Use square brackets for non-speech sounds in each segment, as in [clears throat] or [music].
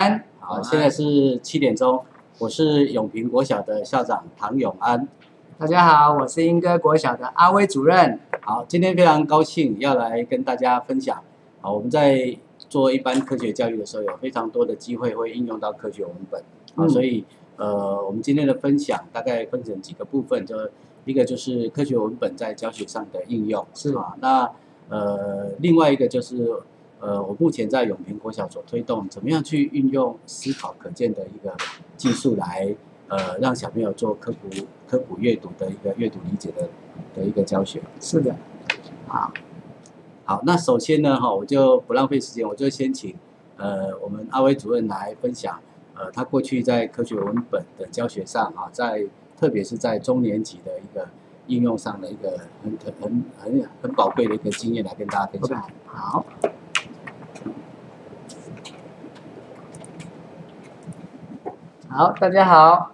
安，好，现在是七点钟，我是永平国小的校长唐永安。大家好，我是英歌国小的阿威主任。好，今天非常高兴要来跟大家分享。好，我们在做一般科学教育的时候，有非常多的机会会应用到科学文本。啊，嗯所以呃，我们今天的分享大概分成几个部分，就一个就是科学文本在教学上的应用，是啊。那呃，另外一个就是呃，我目前在永平国小所推动，怎么样去运用思考可见的一个技术来呃，让小朋友做科普科普阅读的一个阅读理解的的一个教学。是的，好，好，那首先呢，哈，我就不浪费时间，我就先请呃我们阿威主任来分享，呃，他过去在科学文本的教学上，哈，在特别是在中年级的一个应用上的一个很很很很很宝贵的一个经验来跟大家分享。好。好，大家好。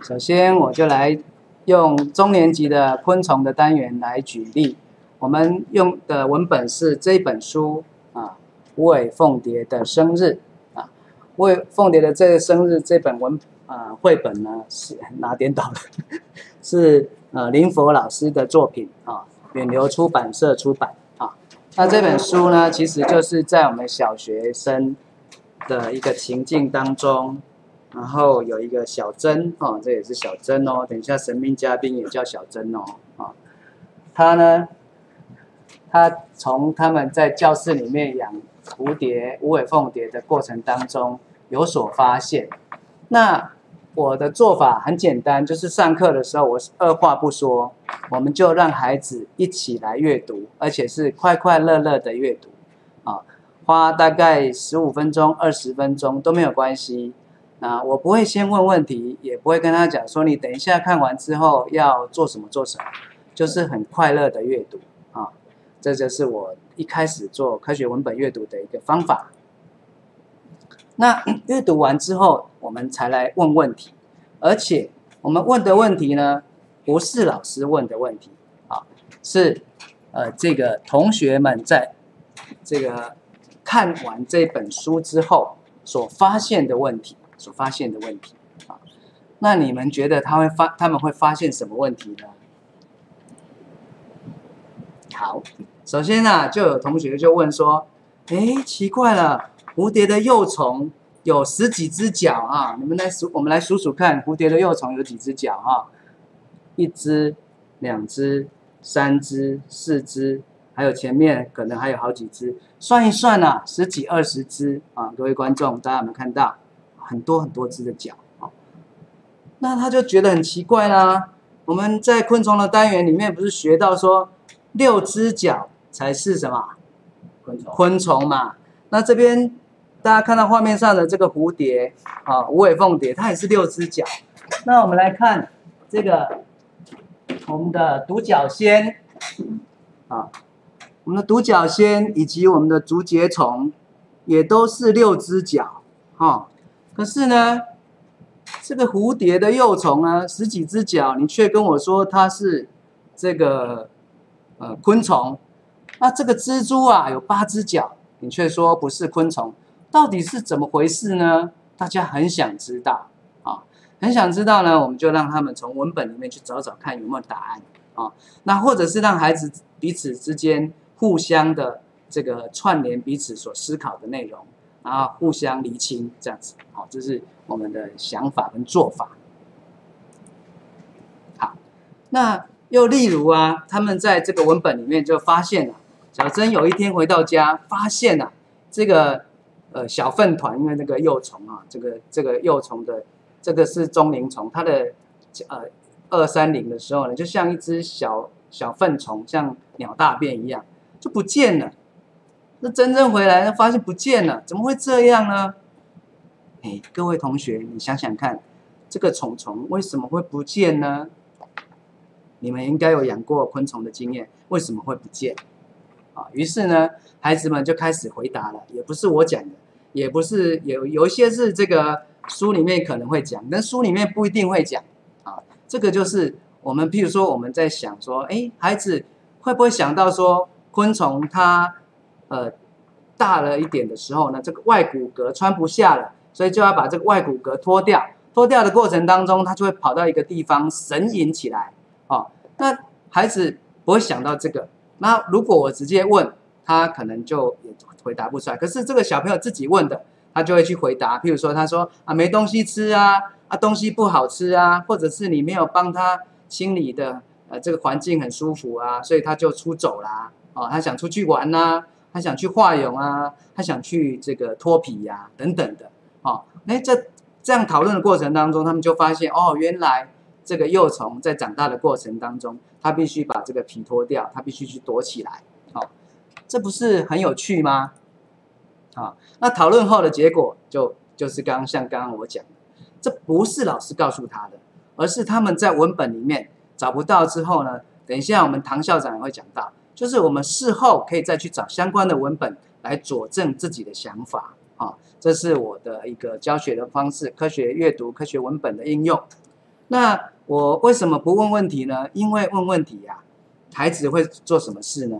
首先，我就来用中年级的昆虫的单元来举例。我们用的文本是这本书啊，无尾凤蝶的生日啊。无尾凤蝶的这个生日这本文啊绘本呢是拿颠倒了，[laughs] 是呃林佛老师的作品啊，远流出版社出版啊。那这本书呢，其实就是在我们小学生的一个情境当中，然后有一个小珍哦，这也是小珍哦。等一下神秘嘉宾也叫小珍哦，啊，他呢，他从他们在教室里面养蝴蝶、无尾凤蝶的过程当中有所发现。那我的做法很简单，就是上课的时候我是二话不说，我们就让孩子一起来阅读，而且是快快乐乐的阅读，啊，花大概十五分钟、二十分钟都没有关系。那我不会先问问题，也不会跟他讲说你等一下看完之后要做什么做什么，就是很快乐的阅读啊，这就是我一开始做科学文本阅读的一个方法。那 [clears throat] 阅读完之后，我们才来问问题，而且我们问的问题呢，不是老师问的问题啊，是呃这个同学们在这个看完这本书之后所发现的问题，所发现的问题啊。那你们觉得他会发他们会发现什么问题呢？好，首先呢、就有同学就问说，诶，奇怪了，蝴蝶的幼虫有十几只脚啊，你们来数，我们来数数看，蝴蝶的幼虫有几只脚啊？一只、两只、三只、四只，还有前面可能还有好几只，算一算啊，十几二十只啊！各位观众，大家有没有看到很多很多只的脚啊？那他就觉得很奇怪啦。我们在昆虫的单元里面不是学到说六只脚才是什么昆虫昆虫嘛？那这边大家看到画面上的这个蝴蝶啊，无尾凤蝶，它也是六只脚。那我们来看这个我们的独角仙啊，我们的独角仙以及我们的竹节虫也都是六只脚哈、可是呢，这个蝴蝶的幼虫呢，十几只脚，你却跟我说它是这个呃昆虫，那这个蜘蛛啊有八只脚，你却说不是昆虫，到底是怎么回事呢？大家很想知道啊，很想知道呢，我们就让他们从文本里面去找找看有没有答案啊，那或者是让孩子彼此之间互相的这个串联彼此所思考的内容，然后互相厘清这样子，好，这是我们的想法跟做法。好，那又例如啊，他们在这个文本里面就发现了，小珍有一天回到家，发现了这个呃小粪团，因为那个幼虫啊，这个这个幼虫的这个是中龄虫，它的呃二三零的时候呢，就像一只小小粪虫，像鸟大便一样，就不见了。那真正回来，发现不见了，怎么会这样呢？哎，各位同学，你想想看，这个虫虫为什么会不见呢？你们应该有养过昆虫的经验，为什么会不见？啊，于是呢，孩子们就开始回答了，也不是我讲的，也不是有有一些是这个书里面可能会讲，但书里面不一定会讲啊。这个就是我们，譬如说我们在想说，哎，孩子会不会想到说，昆虫它呃大了一点的时候呢，这个外骨骼穿不下了，所以就要把这个外骨骼脱掉。脱掉的过程当中，他就会跑到一个地方神隐起来。哦，那孩子不会想到这个。那如果我直接问他，可能就也回答不出来。可是这个小朋友自己问的，他就会去回答。譬如说，他说啊，没东西吃啊，啊，东西不好吃啊，或者是你没有帮他清理的，呃，这个环境很舒服啊，所以他就出走啦。哦，他想出去玩呐，他想去化蛹啊，他想去这个脱皮呀，等等的。哦，那这。这样讨论的过程当中，他们就发现哦，原来这个幼虫在长大的过程当中，它必须把这个皮脱掉，它必须去躲起来。好，这不是很有趣吗？啊，那讨论后的结果就就是刚刚像刚刚我讲的，这不是老师告诉他的，而是他们在文本里面找不到之后呢，等一下我们唐校长也会讲到，就是我们事后可以再去找相关的文本来佐证自己的想法。啊，这是我的一个教学的方式，科学阅读、科学文本的应用。那我为什么不问问题呢？因为问问题呀，孩子会做什么事呢？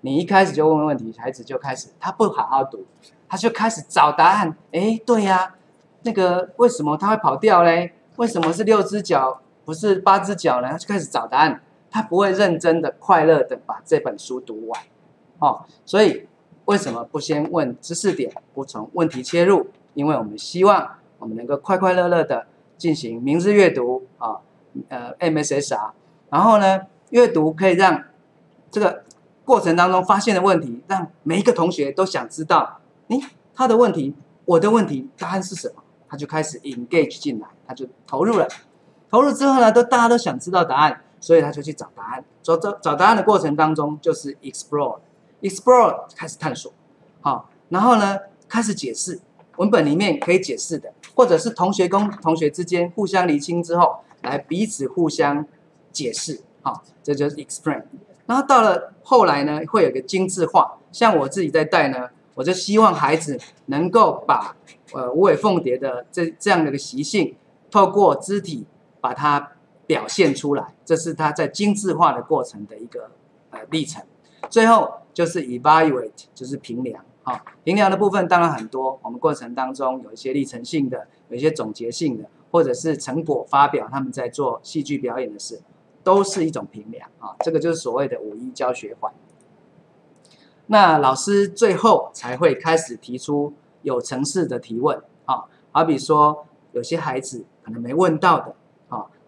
你一开始就问问题，孩子就开始他不好好读，他就开始找答案。哎，对呀，那个为什么他会跑掉嘞？为什么是六只脚不是八只脚呢？他就开始找答案，他不会认真的、快乐的把这本书读完。哦，所以。为什么不先问知识点，不从问题切入？因为我们希望我们能够快快乐乐的进行明日阅读啊，呃，MSSR，然后呢，阅读可以让这个过程当中发现的问题，让每一个同学都想知道，诶，他的问题，我的问题，答案是什么？他就开始 engage 进来，他就投入了。投入之后呢，都大家都想知道答案，所以他就去找答案。找找找答案的过程当中，就是 explore。Explore 开始探索，好，然后呢开始解释文本里面可以解释的，或者是同学跟同学之间互相厘清之后，来彼此互相解释，好，这就是 explain。然后到了后来呢，会有个精致化，像我自己在带呢，我就希望孩子能够把呃无尾凤蝶的这这样的一个习性，透过肢体把它表现出来，这是他在精致化的过程的一个呃历程。最后就是 evaluate，就是评量。啊，评量的部分当然很多。我们过程当中有一些历程性的，有一些总结性的，或者是成果发表，他们在做戏剧表演的事，都是一种评量啊。这个就是所谓的五一教学环。那老师最后才会开始提出有层次的提问啊，好比说有些孩子可能没问到的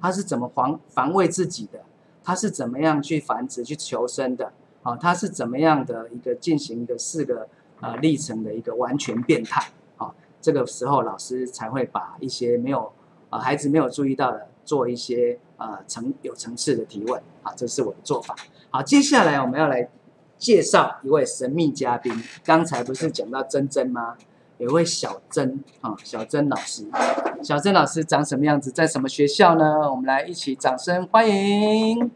他是怎么防防卫自己的？他是怎么样去繁殖、去求生的？啊，他是怎么样的一个进行一个四个呃历程的一个完全变态？啊，这个时候老师才会把一些没有啊孩子没有注意到的做一些呃层有层次的提问。啊，这是我的做法。好，接下来我们要来介绍一位神秘嘉宾。刚才不是讲到珍珍吗？有位小曾啊，小曾老师。小曾老师长什么样子？在什么学校呢？我们来一起掌声欢迎。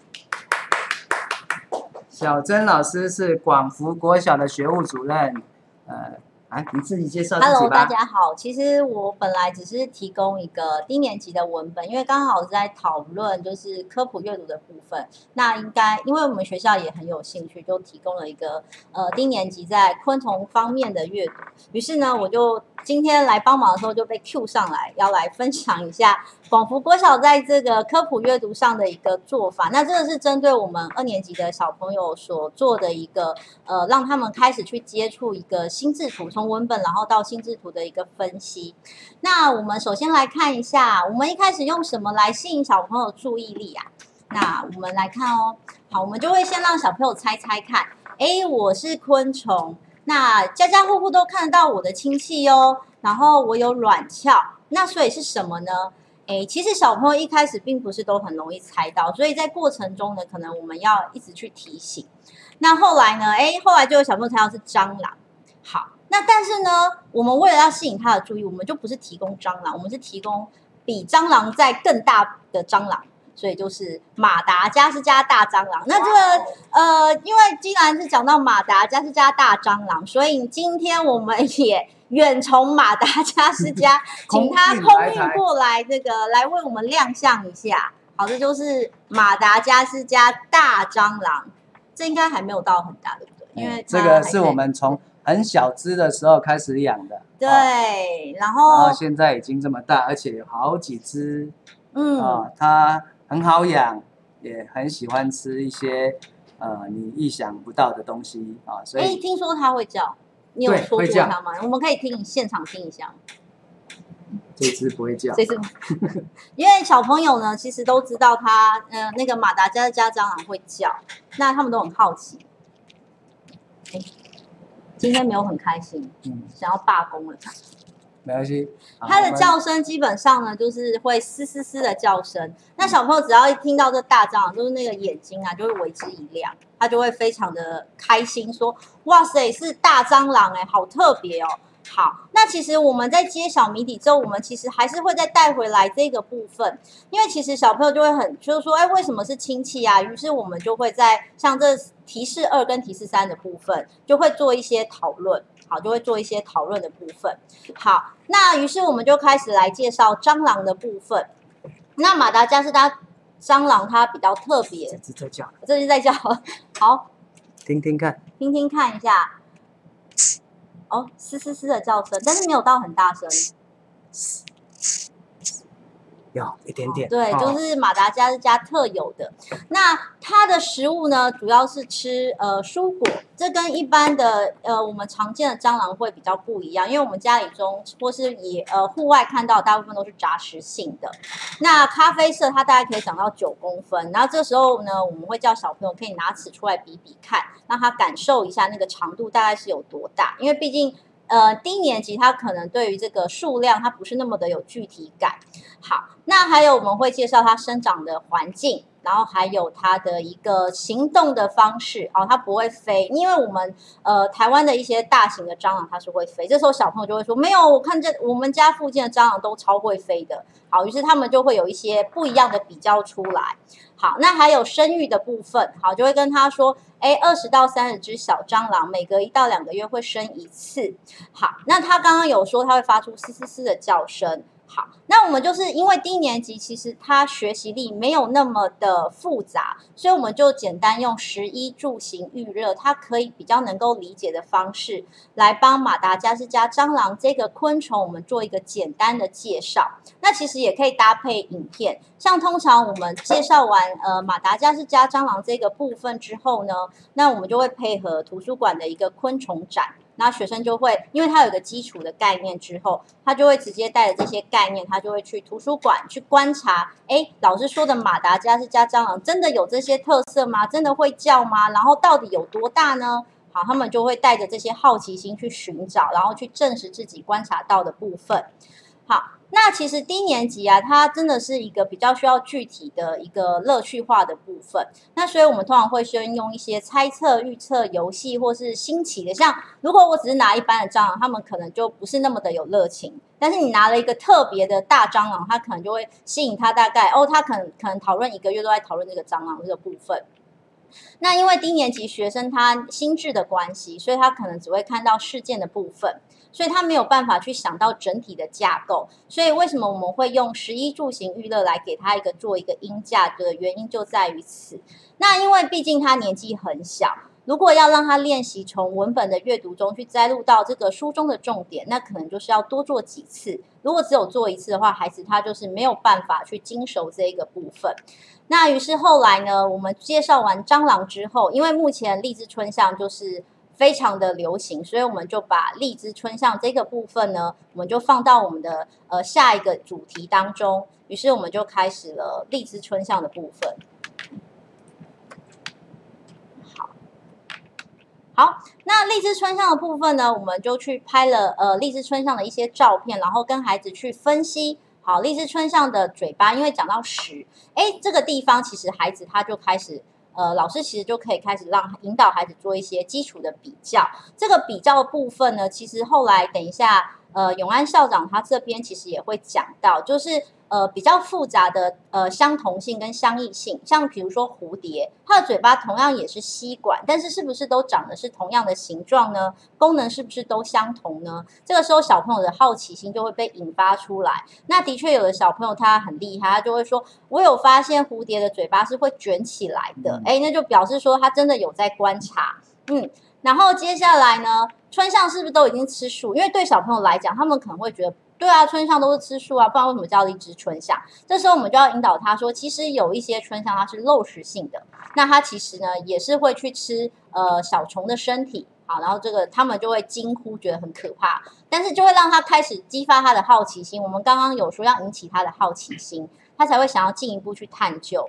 小曾老师是广福国小的学务主任，呃，来，你自己介绍自己吧。Hello，大家好。其实我本来只是提供一个低年级的文本，因为刚好在讨论就是科普阅读的部分。那应该，因为我们学校也很有兴趣，就提供了一个呃低年级在昆虫方面的阅读。于是呢，我就。今天来帮忙的时候就被 Q 上来，要来分享一下广福国小在这个科普阅读上的一个做法。那这个是针对我们二年级的小朋友所做的一个，呃，让他们开始去接触一个心智图，文本然后到心智图的一个分析。那我们首先来看一下，我们一开始用什么来吸引小朋友注意力啊？那我们来看哦，好，我们就会先让小朋友猜猜看，哎，我是昆虫。那家家户户都看得到我的亲戚哦，然后我有卵鞘，那所以是什么呢？诶，其实小朋友一开始并不是都很容易猜到，所以在过程中呢，可能我们要一直去提醒。那后来呢？诶，后来就有小朋友猜到是蟑螂。好，那但是呢，我们为了要吸引他的注意，我们就不是提供蟑螂，我们是提供比蟑螂在更大的蟑螂。所以就是马达加斯加大蟑螂。那这个呃，因为既然是讲到马达加斯加大蟑螂，所以今天我们也远从马达加斯加，[laughs] 请他空运过来，这个来为我们亮相一下。好，这就是马达加斯加大蟑螂。这应该还没有到很大，对不对？因为这个是我们从很小只的时候开始养的，对，哦然然后后现在已经这么大，而且有好几只嗯，啊，它很好养，也很喜欢吃一些呃你意想不到的东西啊，所哎，以听说它会叫，你有对说过它吗？我们可以听现场听一下吗。这只不会叫。这只 [laughs] 因为小朋友呢，其实都知道它，呃，那个马达加斯加蟑螂会叫，那他们都很好奇。哎，今天没有很开心，嗯，想要罢工了。没关系。它的叫声基本上呢，就是会嘶嘶嘶的叫声。那小朋友只要一听到这大蟑螂，就是那个眼睛啊，就会为之一亮，他就会非常的开心，说：“哇塞，是大蟑螂哎、好特别哦。”好，那其实我们在揭晓谜底之后，我们其实还是会再带回来这个部分，因为其实小朋友就会很就是说，哎，为什么是亲戚啊？于是我们就会在像这提示二跟提示三的部分，就会做一些讨论，好，就会做一些讨论的部分。好，那于是我们就开始来介绍蟑螂的部分。那马达加斯加蟑螂它比较特别这别，只在叫，这是在叫，[laughs] 好，听听看。听听看一下。哦，嘶嘶嘶的叫声，但是没有到很大声。有一点点。对，哦就是马达加斯加特有的。那它的食物呢，主要是吃呃蔬果，这跟一般的呃我们常见的蟑螂会比较不一样，因为我们家里中或是以呃户外看到大部分都是杂食性的。那咖啡色它大概可以长到九公分，然后这时候呢，我们会叫小朋友可以拿尺出来比比看，让他感受一下那个长度大概是有多大，因为毕竟。呃，低年级他可能对于这个数量，他不是那么的有具体感。好，那还有我们会介绍它生长的环境，然后还有它的一个行动的方式哦，它不会飞，因为我们呃台湾的一些大型的蟑螂它是会飞，这时候小朋友就会说没有，我看这我们家附近的蟑螂都超会飞的，好，于是他们就会有一些不一样的比较出来。好，那还有生育的部分，好，就会跟他说，哎，二十到三十只小蟑螂，每隔一到两个月会生一次。好，那他刚刚有说他会发出嘶嘶嘶的叫声。好，那我们就是因为低年级其实他学习力没有那么的复杂，所以我们就简单用食衣住行预热，它可以比较能够理解的方式来帮马达加斯加蟑螂这个昆虫，我们做一个简单的介绍。那其实也可以搭配影片，像通常我们介绍完呃马达加斯加蟑螂这个部分之后呢，那我们就会配合图书馆的一个昆虫展。那学生就会，因为他有个基础的概念之后，他就会直接带着这些概念，他就会去图书馆去观察。哎，老师说的马达加斯加蟑螂真的有这些特色吗？真的会叫吗？然后到底有多大呢？好，他们就会带着这些好奇心去寻找，然后去证实自己观察到的部分。好，那其实低年级啊，它真的是一个比较需要具体的一个乐趣化的部分。那所以我们通常会先用一些猜测、预测游戏，或是新奇的。像如果我只是拿一般的蟑螂，他们可能就不是那么的有热情。但是你拿了一个特别的大蟑螂，它可能就会吸引他大概哦，他可能可能讨论一个月都在讨论这个蟑螂这个部分。那因为低年级学生他心智的关系，所以他可能只会看到事件的部分，所以他没有办法去想到整体的架构。所以为什么我们会用食衣住行娱乐来给他一个做一个音架的原因就在于此。那因为毕竟他年纪很小，如果要让他练习从文本的阅读中去摘录到这个书中的重点，那可能就是要多做几次。如果只有做一次的话，孩子他就是没有办法去经熟这一个部分。那于是后来呢，我们介绍完蟑螂之后，因为目前荔枝春象就是非常的流行，所以我们就把荔枝春象这个部分呢，我们就放到我们的呃下一个主题当中。于是我们就开始了荔枝春象的部分。好，好，那荔枝春象的部分呢，我们就去拍了呃荔枝春象的一些照片，然后跟孩子去分析。好，荔枝春象的嘴巴，因为讲到十，哎，这个地方其实孩子他就开始，呃，老师其实就可以开始让引导孩子做一些基础的比较。这个比较部分呢，其实后来等一下，呃，永安校长他这边其实也会讲到，就是呃比较复杂的呃相同性跟相异性，像比如说蝴蝶，它的嘴巴同样也是吸管，但是是不是都长得是同样的形状呢？功能是不是都相同呢？这个时候小朋友的好奇心就会被引发出来。那的确有的小朋友他很厉害，他就会说：“我有发现蝴蝶的嘴巴是会卷起来的。”哎，那就表示说他真的有在观察。嗯，然后接下来呢，春象是不是都已经吃素？因为对小朋友来讲，他们可能会觉得，对啊，春象都是吃素啊，不然为什么叫荔枝春象？这时候我们就要引导他说，其实有一些春象它是肉食性的，那它其实呢也是会去吃呃小虫的身体。好，然后这个他们就会惊呼，觉得很可怕，但是就会让他开始激发他的好奇心。我们刚刚有说要引起他的好奇心，他才会想要进一步去探究。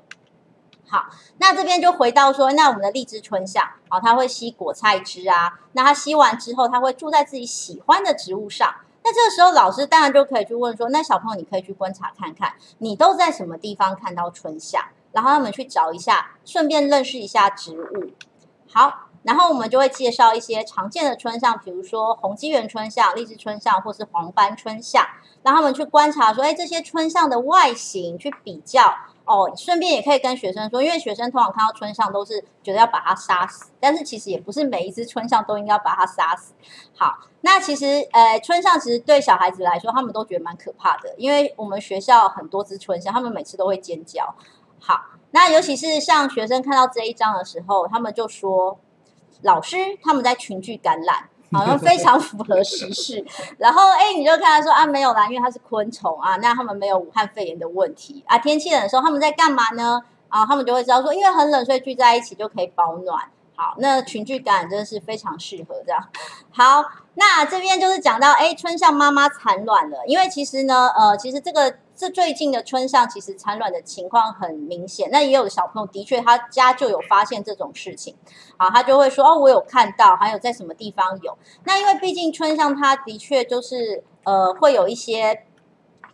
好，那这边就回到说，那我们的荔枝春象，好，它会吸果菜汁啊。那它吸完之后，它会住在自己喜欢的植物上。那这个时候，老师当然就可以去问说，那小朋友你可以去观察看看，你都在什么地方看到春象，然后他们去找一下，顺便认识一下植物。好。然后我们就会介绍一些常见的春象，比如说红基圆春象、荔枝春象，或是黄斑春象，让他们去观察说，哎，这些春象的外形去比较哦。顺便也可以跟学生说，因为学生通常看到春象都是觉得要把它杀死，但是其实也不是每一只春象都应该把它杀死。好，那其实呃，春象其实对小孩子来说，他们都觉得蛮可怕的，因为我们学校很多只春象，他们每次都会尖叫。好，那尤其是像学生看到这一章的时候，他们就说。老师他们在群聚感染，好像非常符合时事。然后哎，你就看他说啊，没有啦，因为它是昆虫啊，那他们没有武汉肺炎的问题啊。天气冷的时候他们在干嘛呢？啊，他们就会知道说，因为很冷，所以聚在一起就可以保暖。好，那群聚感真的是非常适合这样。好，那这边就是讲到哎，春象妈妈产卵了，因为其实呢，呃，其实这个。这最近的春上其实产卵的情况很明显，那也有小朋友的确他家就有发现这种事情，啊，他就会说哦，我有看到，还有在什么地方有。那因为毕竟春象它的确就是呃会有一些。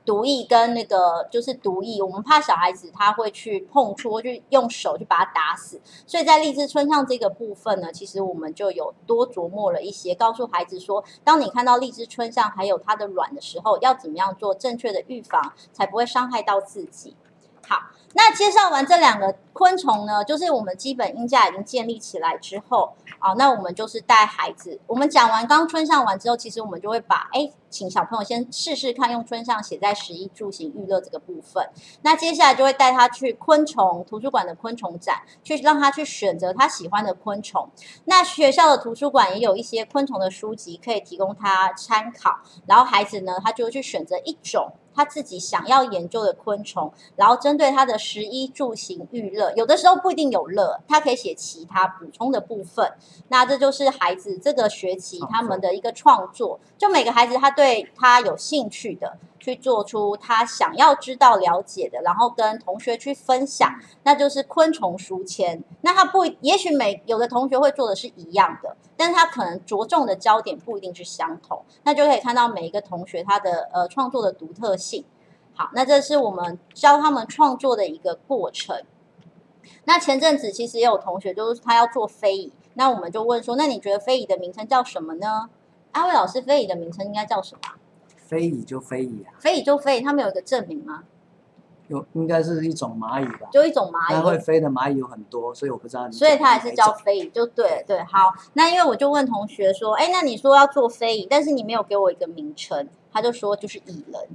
毒液跟那个就是毒液，我们怕小孩子他会去碰触，就用手去把它打死，所以在荔枝春上这个部分呢，其实我们就有多琢磨了一些，告诉孩子说，当你看到荔枝春上还有它的卵的时候，要怎么样做正确的预防，才不会伤害到自己。好。那介绍完这两个昆虫呢，就是我们基本音架已经建立起来之后，啊，那我们就是带孩子。我们讲完刚春上完之后，其实我们就会把，哎，请小朋友先试试看用春上写在十一住行娱乐这个部分。那接下来就会带他去昆虫图书馆的昆虫展，去让他去选择他喜欢的昆虫。那学校的图书馆也有一些昆虫的书籍可以提供他参考。然后孩子呢，他就会去选择一种。他自己想要研究的昆虫，然后针对他的食衣住行娱乐，有的时候不一定有乐，他可以写其他补充的部分。那这就是孩子这个学期他们的一个创作，就每个孩子他对他有兴趣的。去做出他想要知道、了解的，然后跟同学去分享，那就是昆虫书签。那他不，也许每有的同学会做的是一样的，但是他可能着重的焦点不一定是相同，那就可以看到每一个同学他的呃创作的独特性。好，那这是我们教他们创作的一个过程。那前阵子其实也有同学就是他要做非遗，那我们就问说，那你觉得非遗的名称叫什么呢？阿伟老师，非遗的名称应该叫什么？非遗就非遗啊，非遗就非遗，他们有一个证明吗？有，应该是一种蚂蚁吧。就一种蚂蚁，它会飞的蚂蚁有很多，所以我不知道。所以它还是叫非遗，就对对。好，那因为我就问同学说，哎，那你说要做非遗，但是你没有给我一个名称，他就说就是蚁人。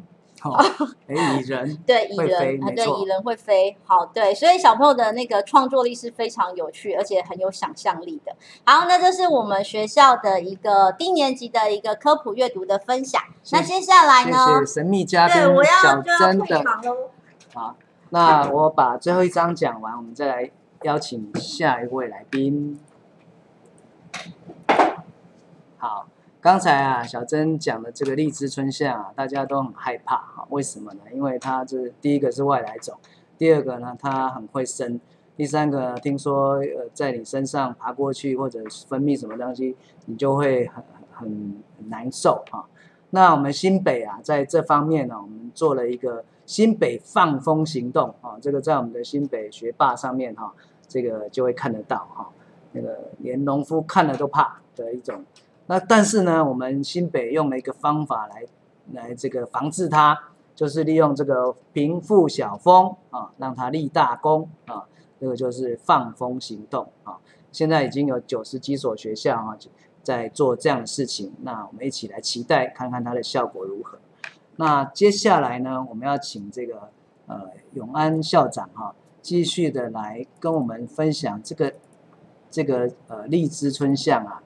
哎，蚁人 [laughs] 对蚁人啊，对蚁人会飞。好，对，所以小朋友的那个创作力是非常有趣，而且很有想象力的。好，那这是我们学校的一个低年级的一个科普阅读的分享。那接下来呢？神秘嘉宾小珍的。好，那我把最后一章讲完，我们再来邀请下一位来宾。刚才啊，小珍讲的这个荔枝春象啊，大家都很害怕哈。为什么呢？因为它这第一个是外来种，第二个呢，它很会生，第三个听说呃，在你身上爬过去或者分泌什么东西，你就会很很难受啊。那我们新北啊，在这方面呢，我们做了一个新北放风行动啊，这个在我们的新北学霸上面哈，这个就会看得到哈，那个连农夫看了都怕的一种。那但是呢，我们新北用了一个方法来来这个防治它，就是利用这个平复小风啊，让它立大功啊，这个就是放风行动啊。现在已经有九十几所学校啊在做这样的事情，那我们一起来期待看看它的效果如何。那接下来呢，我们要请这个呃永安校长哈，继续的来跟我们分享这个这个呃荔枝春象啊。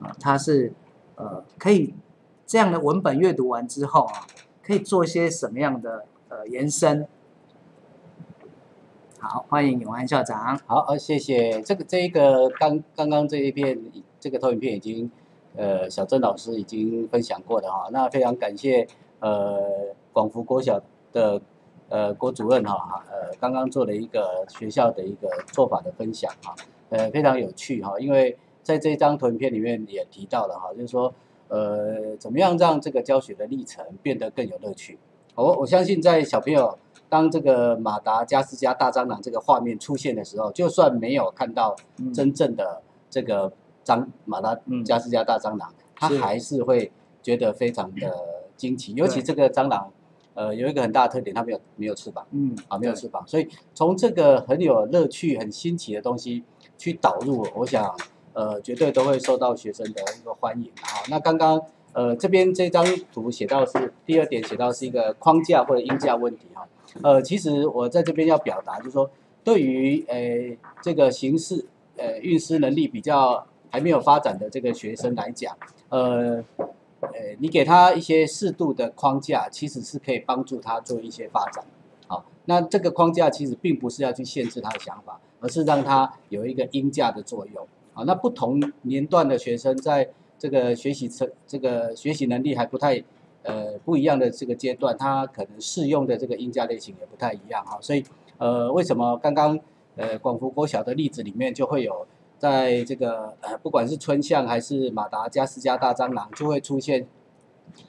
啊，它是呃可以这样的文本阅读完之后啊，可以做一些什么样的呃延伸？好，欢迎永安校长。好，呃，谢谢。这个这一个刚刚刚这一片这个投影片已经呃小郑老师已经分享过的哈，那非常感谢呃广福国小的呃郭主任哈，呃刚刚做了一个学校的一个做法的分享哈，呃非常有趣哈，因为在这张投影片里面也提到了哈，就是说呃怎么样让这个教学的历程变得更有乐趣。我我相信在小朋友。当这个马达加斯加大蟑螂这个画面出现的时候，就算没有看到真正的这个蟑马达加斯加大蟑螂，他还是会觉得非常的惊奇。尤其这个蟑螂，呃，有一个很大的特点，它没有没有翅膀，嗯，啊，没有翅膀。所以从这个很有乐趣、很新奇的东西去导入，我想，呃，绝对都会受到学生的一个欢迎。好，那刚刚，呃，这边这张图写到是第二点，写到是一个框架或者音架问题哈。呃，其实我在这边要表达，就是说，对于呃这个形式呃运输能力比较还没有发展的这个学生来讲，呃呃，你给他一些适度的框架，其实是可以帮助他做一些发展。好，那这个框架其实并不是要去限制他的想法，而是让他有一个音架的作用。那不同年段的学生在这个学习成这个学习能力还不太。呃，不一样的这个阶段，他可能适用的这个音价类型也不太一样哈，所以呃，为什么刚刚呃广福国小的例子里面就会有在这个呃不管是春象还是马达加斯加大蟑螂，就会出现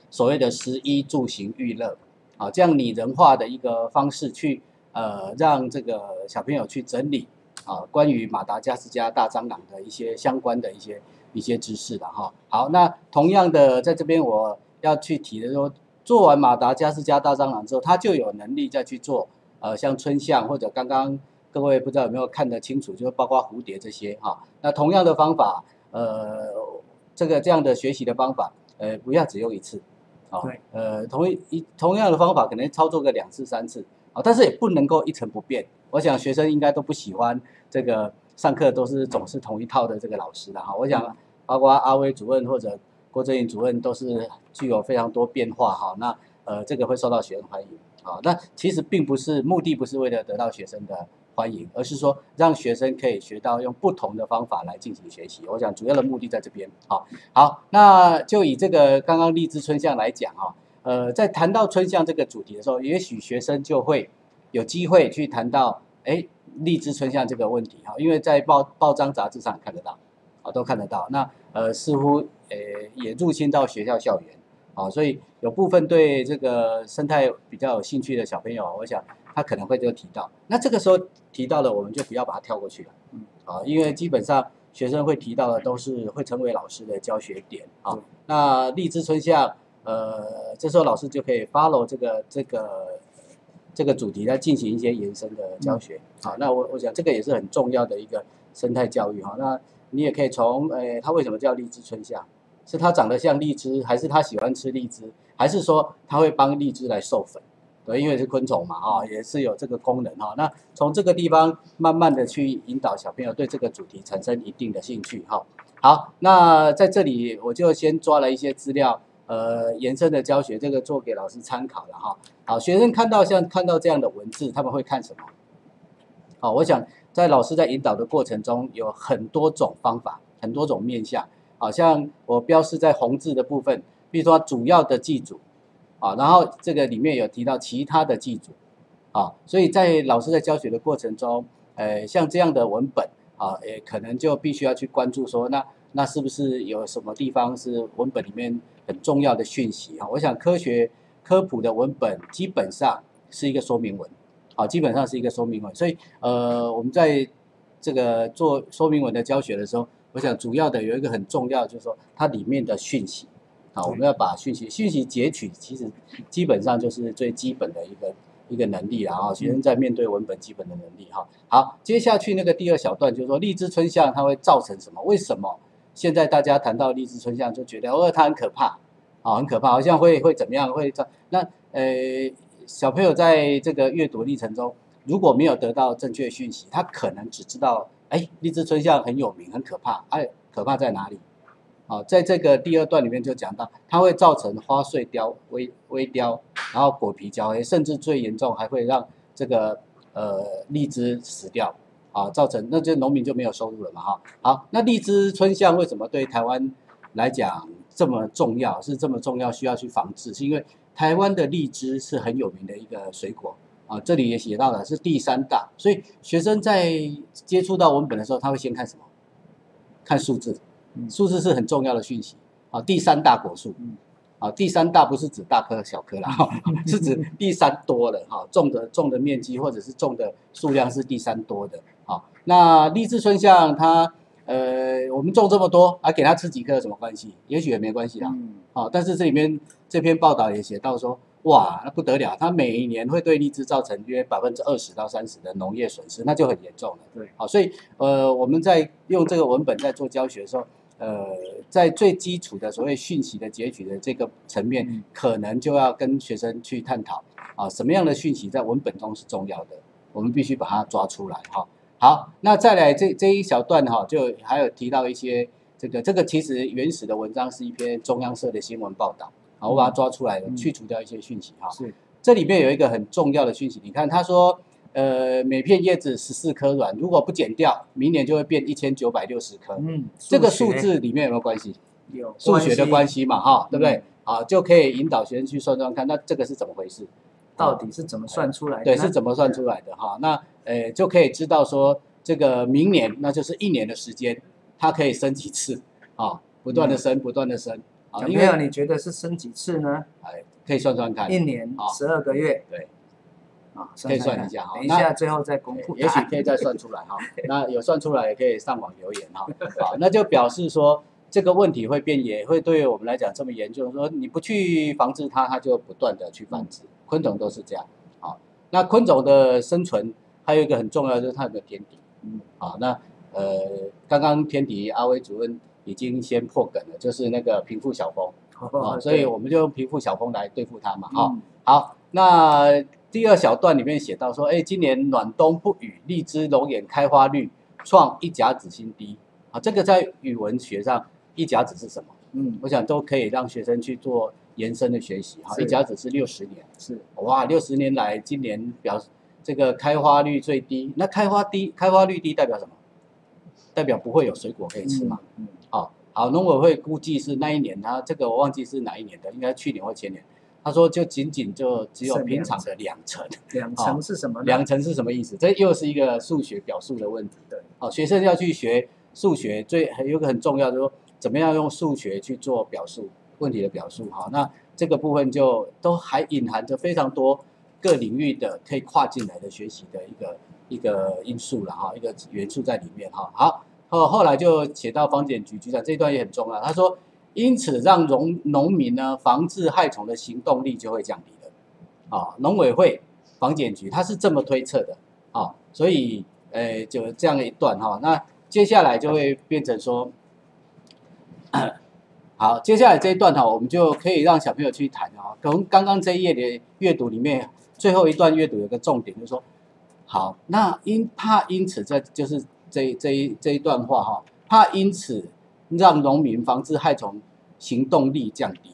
所谓的十一住行娱乐啊这样拟人化的一个方式去呃让这个小朋友去整理啊关于马达加斯加大蟑螂的一些相关的一些一些知识了哈。好，那同样的在这边我。要去提的说，做完马达加斯加大蟑螂之后，它就有能力再去做，呃，像春象或者刚刚各位不知道有没有看得清楚，就是包括蝴蝶这些哈。那同样的方法，呃，这个这样的学习的方法，呃，不要只用一次，啊，呃，同一同样的方法可能操作个两次三次，啊，但是也不能够一成不变。我想学生应该都不喜欢这个上课都是总是同一套的这个老师的哈。我想包括阿威主任或者。郭振颖主任都是具有非常多变化哈，那呃这个会受到学生欢迎啊。那其实并不是目的，不是为了得到学生的欢迎，而是说让学生可以学到用不同的方法来进行学习。我想主要的目的在这边。好，好，那就以这个刚刚荔枝春象来讲哈，呃，在谈到春象这个主题的时候，也许学生就会有机会去谈到哎荔枝春象这个问题哈，因为在报报章杂志上看得到，啊都看得到。那呃似乎。呃，也入侵到学校校园，啊，所以有部分对这个生态比较有兴趣的小朋友，我想他可能会就提到，那这个时候提到的，我们就不要把它跳过去了，嗯，啊，因为基本上学生会提到的都是会成为老师的教学点，啊，那荔枝春夏，呃，这时候老师就可以 follow 这个这个这个主题来进行一些延伸的教学，好，那我我想这个也是很重要的一个生态教育，哈，那你也可以从，呃，它为什么叫荔枝春夏？是它长得像荔枝，还是它喜欢吃荔枝，还是说它会帮荔枝来授粉？对，因为是昆虫嘛，啊，也是有这个功能哈。那从这个地方慢慢的去引导小朋友对这个主题产生一定的兴趣哈。好，那在这里我就先抓了一些资料，呃，延伸的教学这个做给老师参考了哈。好，学生看到像看到这样的文字，他们会看什么？好，我想在老师在引导的过程中有很多种方法，很多种面向。好像我标示在红字的部分，比如说主要的记住，啊，然后这个里面有提到其他的记住，啊，所以在老师在教学的过程中，呃，像这样的文本，啊，也可能就必须要去关注说，那那是不是有什么地方是文本里面很重要的讯息啊？我想科学科普的文本基本上是一个说明文，啊，基本上是一个说明文，所以呃，我们在这个做说明文的教学的时候。我想主要的有一个很重要，就是说它里面的讯息，啊，我们要把讯息讯息截取，其实基本上就是最基本的一个一个能力了啊。学生在面对文本基本的能力哈。好，接下去那个第二小段就是说荔枝春象它会造成什么？为什么现在大家谈到荔枝春象就觉得哦它很可怕，啊很可怕，好像会会怎么样？会造那呃小朋友在这个阅读历程中如果没有得到正确讯息，他可能只知道。哎，荔枝春象很有名，很可怕。哎，可怕在哪里？好，在这个第二段里面就讲到，它会造成花穗凋、微微凋，然后果皮焦黑，甚至最严重还会让这个呃荔枝死掉，啊，造成那这农民就没有收入了嘛哈。好，那荔枝春象为什么对台湾来讲这么重要？是这么重要，需要去防治，是因为台湾的荔枝是很有名的一个水果啊。这里也写到了是第三大，所以学生在接触到文本的时候，他会先看什么？看数字。数字是很重要的讯息啊，第三大果树，啊，第三大不是指大棵小颗啦，[laughs] 是指第三多的哈，种的种的面积或者是种的数量是第三多的啊。那荔枝春象它呃，我们种这么多，啊，给它吃几颗有什么关系？也许也没关系啦，好，但是这里面这篇报道也写到说，哇，那不得了，它每一年会对荔枝造成约百分之二十到三十的农业损失，那就很严重了。对，好，所以呃，我们在用这个文本在做教学的时候。呃，在最基础的所谓讯息的截取的这个层面，可能就要跟学生去探讨啊，什么样的讯息在文本中是重要的，我们必须把它抓出来哈。好，那再来这这一小段哈，就还有提到一些这个这个其实原始的文章是一篇中央社的新闻报道，好，我把它抓出来了，去除掉一些讯息哈。是，这里面有一个很重要的讯息，你看他说。呃，每片叶子十四颗卵，如果不剪掉，明年就会变一千九百六十颗。嗯，这个数字里面有没有关系？有数学的关系嘛，哈，对不对？好，就可以引导学生去算算看，那这个是怎么回事？到底是怎么算出来的？对，是怎么算出来的？哈，那呃，就可以知道说，这个明年那就是一年的时间，它可以生几次？啊，不断的生，不断的生。小朋友，你觉得是生几次呢？哎，可以算算看。一年十二个月。对。啊，可以算一下哈，等一下最后再公布，也许可以再算出来哈。[laughs] 那有算出来也可以上网留言哈。好，那就表示说这个问题会变也，会对于我们来讲这么严重。说你不去防治它，它就不断的去繁殖。昆虫都是这样。好，那昆虫的生存还有一个很重要就是它有没有天敌。嗯，好，那呃，刚刚天敌阿威主任已经先破梗了，就是那个平腹小蜂啊，[laughs] 所以我们就用平腹小蜂来对付它嘛。哈，好，那。第二小段里面写到说，哎，今年暖冬不雨，荔枝龙眼开花率创一甲子新低啊！这个在语文学上，一甲子是什么？嗯，我想都可以让学生去做延伸的学习哈。一甲子是六十年，是哇，六十年来今年表这个开花率最低，那开花低，开花率低代表什么？代表不会有水果可以吃嘛？嗯，好，好，农委会估计是那一年，他这个我忘记是哪一年的，应该去年或前年。他说：“就仅仅就只有平常的两成，两成是什么？两成是什么意思？这又是一个数学表述的问题。对，好，学生要去学数学，最有个很重要，就是说怎么样用数学去做表述问题的表述。哈，那这个部分就都还隐含着非常多各领域的可以跨进来的学习的一个一个因素了哈，一个元素在里面哈。好，后后来就写到房检局局长这一段也很重要，他说。”因此，让农农民呢防治害虫的行动力就会降低了。啊，农委会、防检局，他是这么推测的。啊，所以，呃，就这样一段哈。那接下来就会变成说，好，接下来这一段哈，我们就可以让小朋友去谈啊。从刚刚这一页的阅读里面，最后一段阅读有个重点，就是说，好，那因怕因此，这就是这这一这一段话哈，怕因此。让农民防治害虫行动力降低，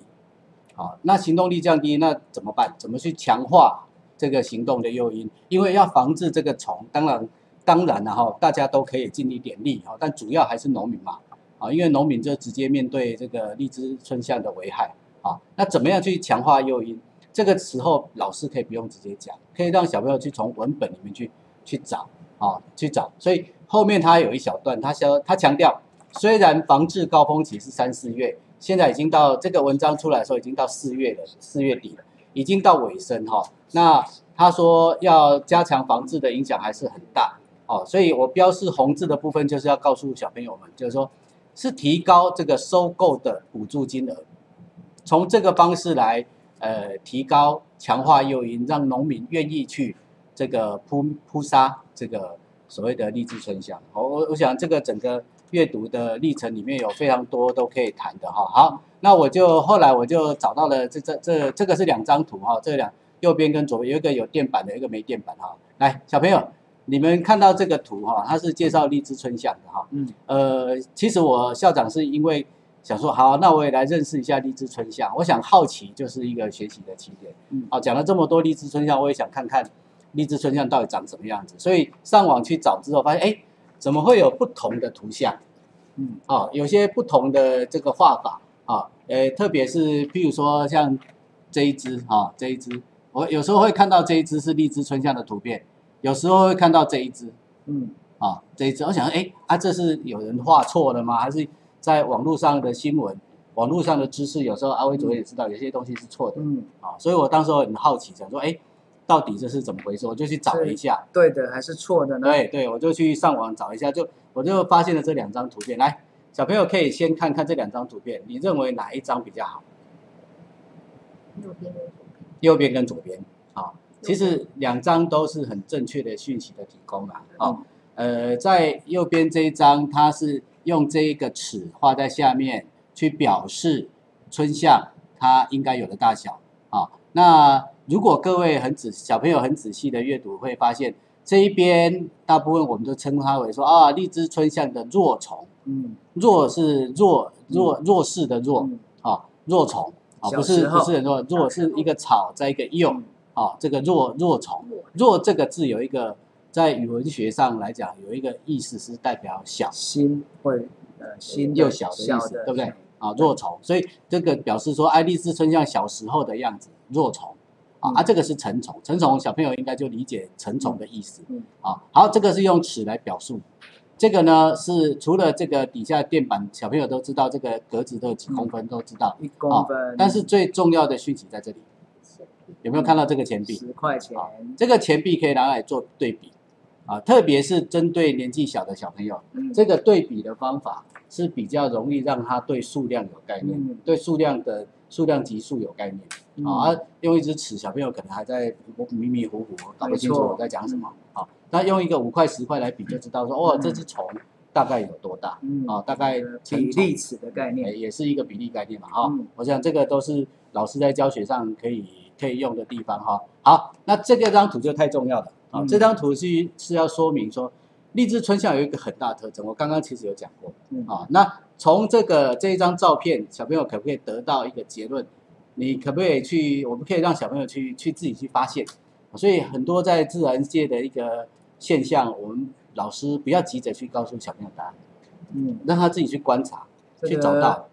好，那行动力降低，那怎么办？怎么去强化这个行动的诱因？因为要防治这个虫，当然当然了哈，大家都可以尽一点力哈，但主要还是农民嘛，啊，因为农民就直接面对这个荔枝春象的危害啊，那怎么样去强化诱因？这个时候老师可以不用直接讲，可以让小朋友去从文本里面去去找啊，去找。所以后面他有一小段，他说他强调。虽然防治高峰期是三四月，现在已经到这个文章出来的时候，已经到四月了，四月底了，已经到尾声哈。那他说要加强防治的影响还是很大哦，所以我标示红字的部分就是要告诉小朋友们，就是说是提高这个收购的补助金额，从这个方式来呃提高强化诱因，让农民愿意去这个扑扑杀这个所谓的励志春香。我我我想这个整个。阅读的历程里面有非常多都可以谈的哈。好，那我就后来我就找到了这这这这个是两张图哈，这两右边跟左边有一个有电板的，一个没电板哈。来，小朋友，你们看到这个图哈，它是介绍荔枝春象的哈。嗯。呃，其实我校长是因为想说好，那我也来认识一下荔枝春象。我想好奇就是一个学习的起点。嗯好，讲了这么多荔枝春象，我也想看看荔枝春象到底长什么样子。所以上网去找之后，发现哎，怎么会有不同的图像？嗯，哦，有些不同的这个画法啊，呃，特别是譬如说像这一只啊，这一只，我有时候会看到这一只是荔枝春象的图片，有时候会看到这一只嗯啊，这一只，我想，哎，啊，这是有人画错了吗？还是在网络上的新闻、网络上的知识，有时候阿威主任也知道有些东西是错的嗯，啊，所以我当时很好奇，想说，哎，到底这是怎么回事？我就去找了一下，对的还是错的呢？对对，我就去上网找一下，就我就发现了这两张图片。来，小朋友可以先看看这两张图片，你认为哪一张比较好？右边跟左边右边跟左边啊？其实两张都是很正确的讯息的提供啦。啊，呃，在右边这一张，它是用这一个尺画在下面，去表示春象它应该有的大小啊。那如果各位很仔小朋友很仔细的阅读，会发现这一边大部分我们都称它为说啊，荔枝春象的弱虫，嗯弱是弱弱弱势的弱嗯啊，弱虫啊，小不是不是很弱，弱是一个草在一个幼嗯啊，这个弱弱虫，弱这个字有一个在语文学上来讲有一个意思是代表小。心会呃心又小的意思，对不对？啊，弱虫，所以这个表示说爱丽丝春像小时候的样子，弱虫。啊，这个是成虫，成虫小朋友应该就理解成虫的意思嗯。啊。好，这个是用尺来表述，这个呢是除了这个底下垫板，小朋友都知道这个格子都有几公分，都知道，一公分，啊但是最重要的讯息在这里，有没有看到这个钱币？十块钱，这个钱币可以拿来做对比。啊，特别是针对年纪小的小朋友，嗯。这个对比的方法是比较容易让他对数量有概念，嗯。对数量的数量级数有概念。嗯。啊，啊用一支尺，小朋友可能还在迷迷糊糊，搞不清楚我在讲什么。好，那用一个五块十块来比，就知道说，哦，嗯这只虫大概有多大。嗯。啊？大概比例尺的概也念，也是一个比例概念嘛，哈、嗯。我想这个都是老师在教学上可以可以用的地方哈。好，那这个张图就太重要了啊、嗯这张图是是要说明说，荔枝春象有一个很大的特征，我刚刚其实有讲过嗯啊。那从这个这一张照片，小朋友可不可以得到一个结论？你可不可以去？我们可以让小朋友去去自己去发现。所以很多在自然界的一个现象，我们老师不要急着去告诉小朋友答案，嗯，让他自己去观察，去这个找到。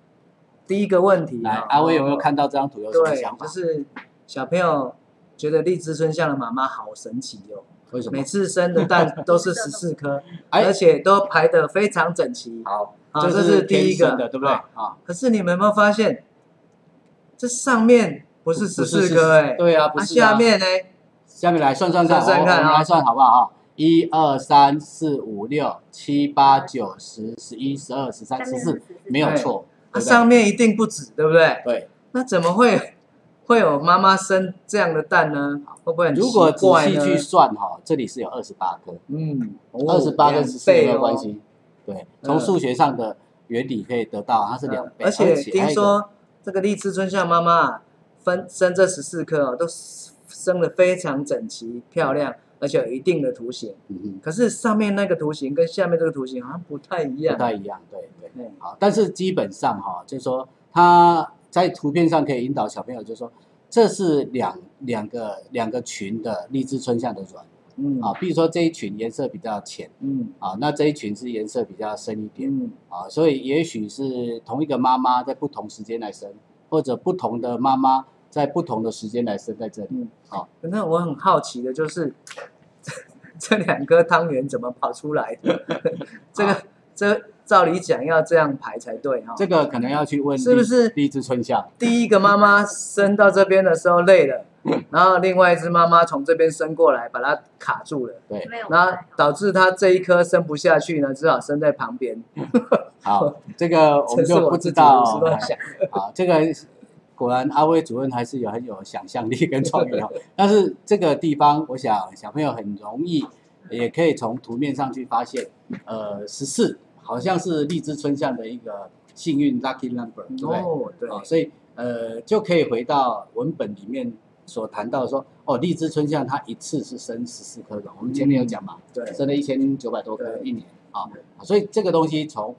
第一个问题来，啊阿威有没有看到这张图？有什么想，法就？是小朋友觉得荔枝春象的妈妈好神奇哦，为什么每？次生的蛋都是 [laughs] 十四颗，哎而且都排得非常整齐。好，好，这这是第一个天生的，对不对？啊啊，可是你们有没有发现，这上面不是十四颗哎，对啊，不啊是啊下面呢？下面来算算看，算算看来算好不好啊？一二三四五六七八九十十一十二十三十四，没有错，它对不对上面一定不止，对不对？对。那怎么会会有妈妈生这样的蛋呢？会不会很如果仔细去算哈，这里是有二十八颗，嗯，二十八跟十四有没有关？系？对，从数学上的原理可以得到，它是两倍，嗯而且听说这个荔枝春象妈妈分生这十四颗哦，都生的非常整齐漂亮，而且有一定的图形。可是上面那个图形跟下面这个图形好像不太一样不。太一样，对好，但是基本上哈，就是说他在图片上可以引导小朋友，就是说这是两两个两个群的荔枝春夏的卵嗯啊，比如说这一群颜色比较浅嗯啊，那这一群是颜色比较深一点嗯啊，所以也许是同一个妈妈在不同时间来生，或者不同的妈妈在不同的时间来生在这里。嗯，好。那我很好奇的就是，[laughs] 这两颗汤圆怎么跑出来的？[laughs] 这个这照理讲要这样排才对哈。这个可能要去问是不是第一只春象？第一个妈妈生到这边的时候累了，然后另外一只妈妈从这边生过来把它卡住了，对，然后导致它这一颗生不下去呢，只好生在旁边。[laughs] 好，[laughs] 这个我们就不知道思乱想。啊，[laughs] 这个果然阿威主任还是有很有想象力跟创意哦。但是这个地方，我想小朋友很容易，也可以从图面上去发现，呃，十四好像是荔枝春象的一个幸运 lucky number，对不对？哦，对，哦，所以呃，就可以回到文本里面所谈到说，哦，荔枝春象它一次是生十四颗卵，我们前面有讲嘛，对，生了一千九百多颗一年啊，所以这个东西从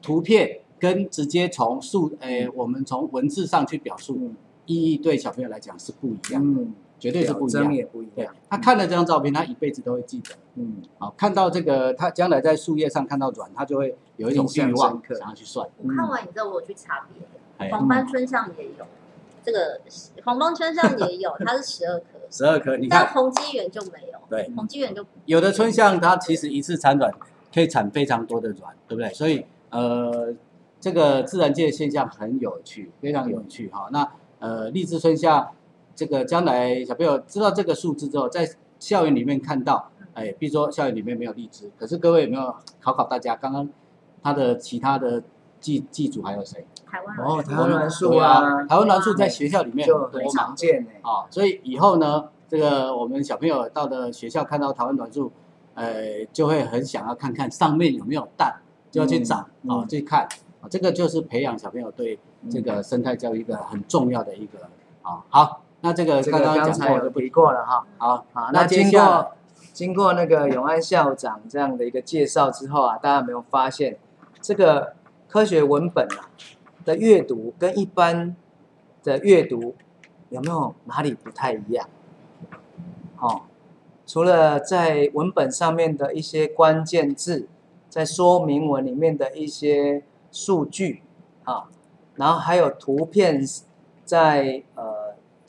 图片跟直接从数，诶，我们从文字上去表述嗯。意义，对小朋友来讲是不一样的，嗯，绝对是不一样。也不一对样。他看了这张照片，他一辈子都会记得。嗯，好，看到这个，他将来在树叶上看到卵，他就会有一种欲望想要去算。我看完以后，我有去查别的，哎，黄斑春象也有，这个黄斑春象也有，它是十二颗，十二颗，你看，但红鸡园就没有，对，红鸡园就有的春象它其实一次产卵可以产非常多的卵，对不对？所以呃，这个自然界的现象很有趣，非常有趣哈。那呃，荔枝春象这个将来小朋友知道这个数字之后，在校园里面看到，哎，比如说校园里面没有荔枝，可是各位有没有考考大家？刚刚他的其他的记记组还有谁？台湾台湾栾树对啊台湾栾树在学校里面就很常，见呢。啊，所以以后呢，这个我们小朋友到了学校看到台湾栾树，呃，就会很想要看看上面有没有蛋，就要去找啊去看啊，这个就是培养小朋友对这个生态教育一个很重要的一个啊。好，那这个这个刚刚刚才有讲过的不提过了哈。好，好，那那经过经过那个永安校长这样的一个介绍之后啊，大家有没有发现这个科学文本啊的阅读跟一般的阅读有没有哪里不太一样？哦，除了在文本上面的一些关键字，在说明文里面的一些数据啊，然后还有图片在呃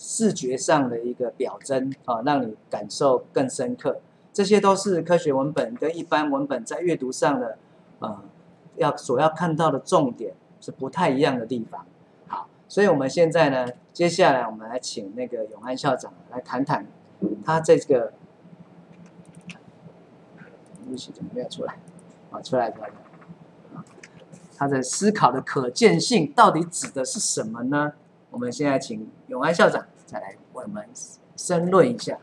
视觉上的一个表征啊，让你感受更深刻。这些都是科学文本跟一般文本在阅读上的呃要所要看到的重点是不太一样的地方。好，所以我们现在呢，接下来我们来请那个永安校长来谈谈他这个，对不起，怎么没有出来？啊，出来出来。他的思考的可见性到底指的是什么呢？我们现在请永安校长再来为我们申论一下。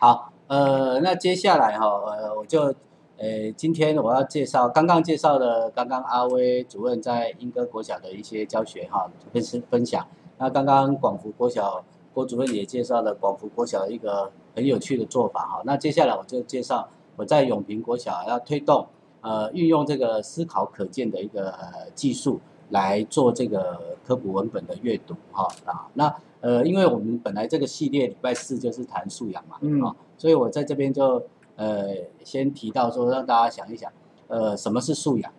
好，呃，那接下来哈，呃，我就，呃，今天我要介绍刚刚介绍的，刚刚阿威主任在英歌国小的一些教学哈，分分分享。那刚刚广福国小郭主任也介绍了广福国小的一个很有趣的做法哈。那接下来我就介绍我在永平国小要推动，呃，运用这个思考可见的一个、呃技术来做这个科普文本的阅读哈啊，那。呃，因为我们本来这个系列礼拜四就是谈素养嘛，嗯啊，所以我在这边就呃先提到说，让大家想一想，呃，什么是素养？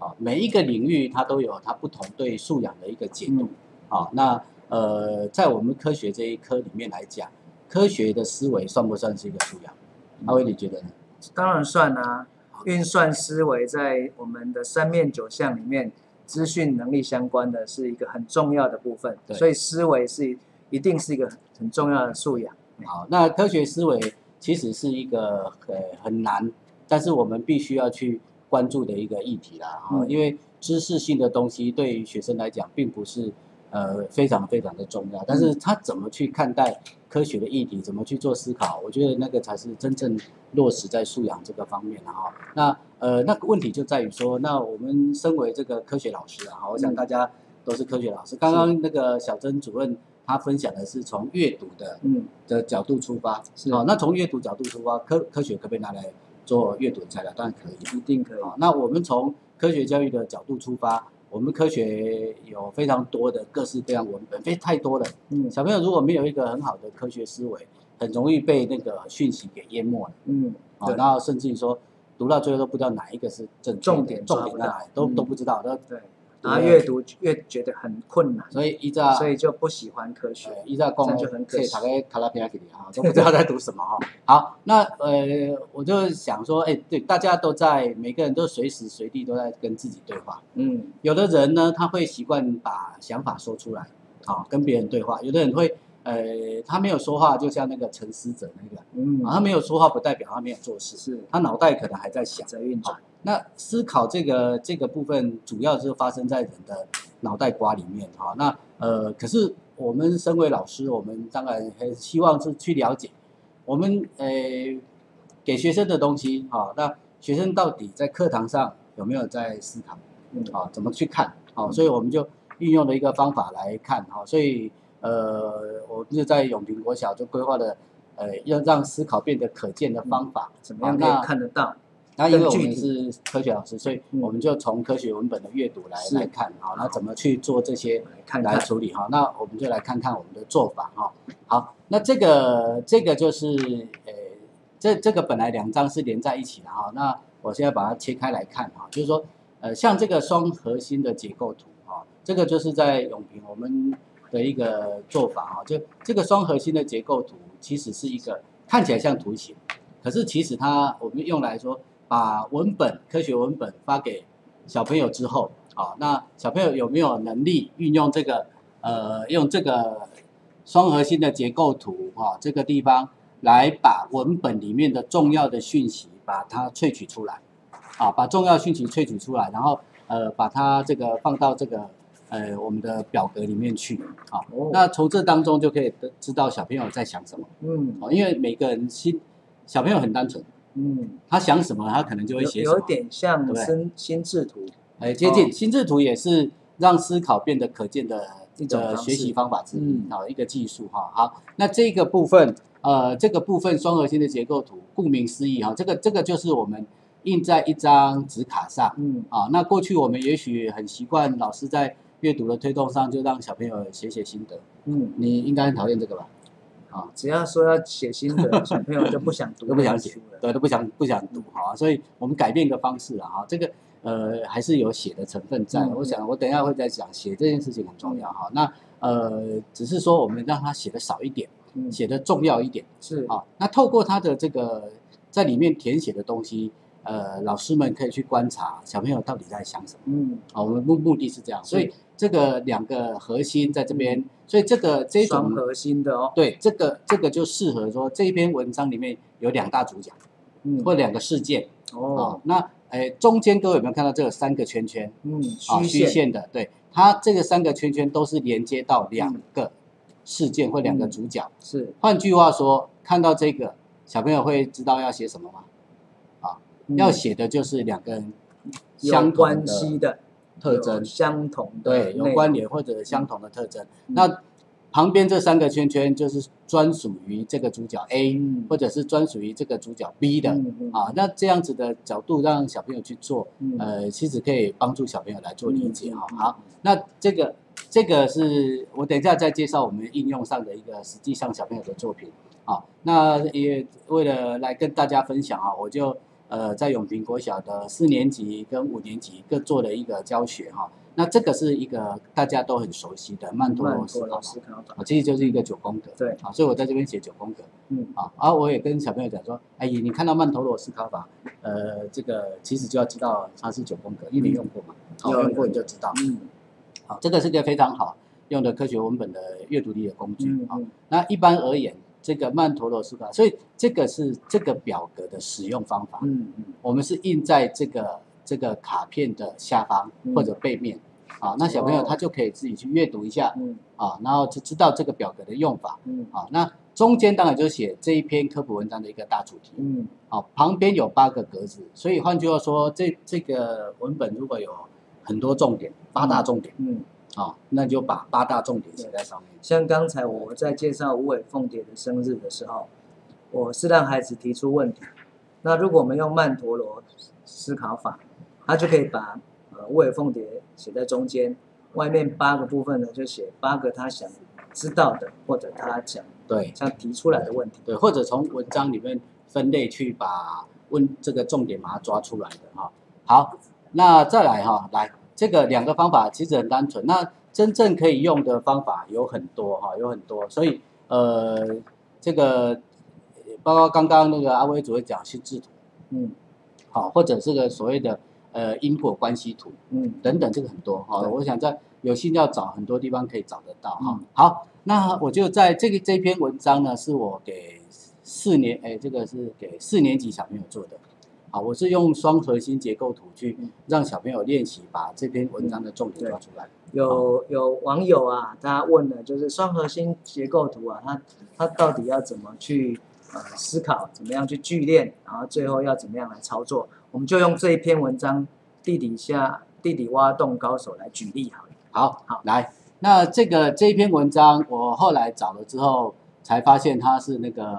啊，每一个领域它都有它不同对素养的一个解读，啊，那呃，在我们科学这一科里面来讲，科学的思维算不算是一个素养？阿威，你觉得呢？当然算啊，运算思维在我们的三面九项里面，资讯能力相关的是一个很重要的部分，所以思维是一定是一个很重要的素养。好，那科学思维其实是一个呃很难，但是我们必须要去关注的一个议题啦，啊、嗯因为知识性的东西对于学生来讲并不是呃非常非常的重要，但是他怎么去看待科学的议题，怎么去做思考，我觉得那个才是真正落实在素养这个方面的哈。那呃那个问题就在于说，那我们身为这个科学老师啊，哈我想嗯大家都是科学老师，刚刚那个小曾主任他分享的是从阅读的嗯，的角度出发，是哦、那从阅读角度出发，科科学可不可以拿来做阅读材料？当然可以。一定可以。哦、那我们从科学教育的角度出发，我们科学有非常多的各式各样文本，非太多了。嗯小朋友如果没有一个很好的科学思维，很容易被那个讯息给淹没了。嗯，啊、对然后甚至于说读到最后都不知道哪一个是正确重点重点在哪里，都、嗯都不知道。那对，然后阅读越觉得很困难，所以依照所以就不喜欢科学。呃，依照公这样就很可惜卡拉皮亚给你哈，都不知道在读什么哈。好，那呃，我就想说，哎，对，大家都在，每个人都随时随地都在跟自己对话。嗯有的人呢，他会习惯把想法说出来，好，跟别人对话；有的人会，呃，他没有说话，就像那个沉思者那个，嗯，啊，他没有说话，不代表他没有做事，是他脑袋可能还在想。在运转。那思考这个这个部分，主要是发生在人的脑袋瓜里面哈。那呃，可是我们身为老师，我们当然很希望是去了解我们呃给学生的东西哈。那学生到底在课堂上有没有在思考？嗯啊，怎么去看？好，所以我们就运用了一个方法来看哈。所以呃，我们就在永平国小就规划了呃要让思考变得可见的方法。怎么样可以看得到？那因为我们是科学老师，所以嗯我们就从科学文本的阅读来来看，好，那怎么去做这些看来处理哈？那我们就来看看我们的做法哈。好，那这个这个就是呃，这这个本来两张是连在一起的哈，那我现在把它切开来看哈，就是说呃，像这个双核心的结构图哈，这个就是在永平我们的一个做法啊，就这个双核心的结构图其实是一个看起来像图形，可是其实它我们用来说。把文本科学文本发给小朋友之后，啊，那小朋友有没有能力运用这个呃用这个双核心的结构图啊这个地方来把文本里面的重要的讯息把它萃取出来，啊，把重要讯息萃取出来，然后呃把它这个放到这个呃我们的表格里面去，啊，哦那从这当中就可以得知道小朋友在想什么，嗯哦，因为每个人心小朋友很单纯。嗯，他想什么，他可能就会写什么。有点像对对心心智图，哎，接近哦心智图也是让思考变得可见的的一种学习方法之一嗯，好一个技术哈。好，那这个部分，呃，这个部分双核心的结构图，顾名思义哈，这个这个就是我们印在一张纸卡上嗯啊。那过去我们也许很习惯老师在阅读的推动上就让小朋友写写心得，嗯，你应该很讨厌这个吧？啊只要说要写心得，[laughs] 小朋友就不想读，都不想写。对，都不想不想读哈，所以我们改变一个方式啊哈，这个呃还是有写的成分在。嗯。我想我等一下会再讲，写这件事情很重要哈。那呃只是说我们让他写的少一点，嗯，写的重要一点是，啊。那透过他的这个在里面填写的东西，呃，老师们可以去观察小朋友到底在想什么。嗯，啊。我们目目的是这样，所以是这个两个核心在这边，所以这个这种双核心的哦，对这个这个就适合说这一篇文章里面有两大主角。嗯，或两个事件。啊、哦，那诶中间各位有没有看到这个三个圈圈？嗯，啊？虚虚线的，对，它这个三个圈圈都是连接到两个事件或两个主角。是，换句话说，看到这个小朋友会知道要写什么吗？啊要写的就是两个人有相同关系的的特征，相同的对，有关联或者相同的特征。嗯那旁边这三个圈圈就是专属于这个主角 A，、嗯或者是专属于这个主角 B 的。啊，那这样子的角度让小朋友去做，嗯呃，其实可以帮助小朋友来做理解哈。嗯嗯好，那这个这个是我等一下再介绍我们应用上的一个实际上小朋友的作品啊。那也为了来跟大家分享啊，我就呃在永平国小的四年级跟五年级各做了一个教学哈。那这个是一个大家都很熟悉的曼陀罗曼陀罗思考法其实就是一个九宫格。对啊，所以我在这边写九宫格。嗯啊，而我也跟小朋友讲说，哎，你看到曼陀罗思考法，呃，这个其实就要知道它是九宫格，因为你用过嘛，好、有用过你就知道。嗯好，这个是个非常好用的科学文本的阅读力的工具啊、那一般而言，这个曼陀罗思考，所以这个是这个表格的使用方法，嗯嗯。我们是印在这个这个卡片的下方嗯。或者背面。啊，那小朋友哦。他就可以自己去阅读一下嗯。啊，然后就知道这个表格的用法。嗯。好，那中间当然就写这一篇科普文章的一个大主题。嗯。好，旁边有八个格子，所以换句话说，这这个文本如果有很多重点，八大重点，嗯，啊，那就把八大重点写在上面。像刚才我在介绍无尾凤蝶的生日的时候，我是让孩子提出问题。那如果我们用曼陀罗思考法，他就可以把呃无尾凤蝶写在中间，外面八个部分呢就写八个他想知道的或者他想对想提出来的问题。对，或者从文章里面分类去把问这个重点把它抓出来的哈。好，那再来哈，来这个两个方法其实很单纯，那真正可以用的方法有很多哈，有很多，所以呃，这个包括刚刚那个阿威主任讲心智图，嗯好，或者这个所谓的呃因果关系图嗯等等，这个很多哈。我想在有心要找很多地方可以找得到哈嗯。好，那我就在这个这篇文章呢，是我给四年哎，这个是给四年级小朋友做的。好，我是用双核心结构图去嗯让小朋友练习把这篇文章的重点抓出来。有有网友啊，他问了，就是双核心结构图啊，他他到底要怎么去呃思考，怎么样去聚练，然后最后要怎么样来操作？我们就用这一篇文章地底下地底挖洞高手来举例好了。好，好来，那这个这一篇文章我后来找了之后才发现它是那个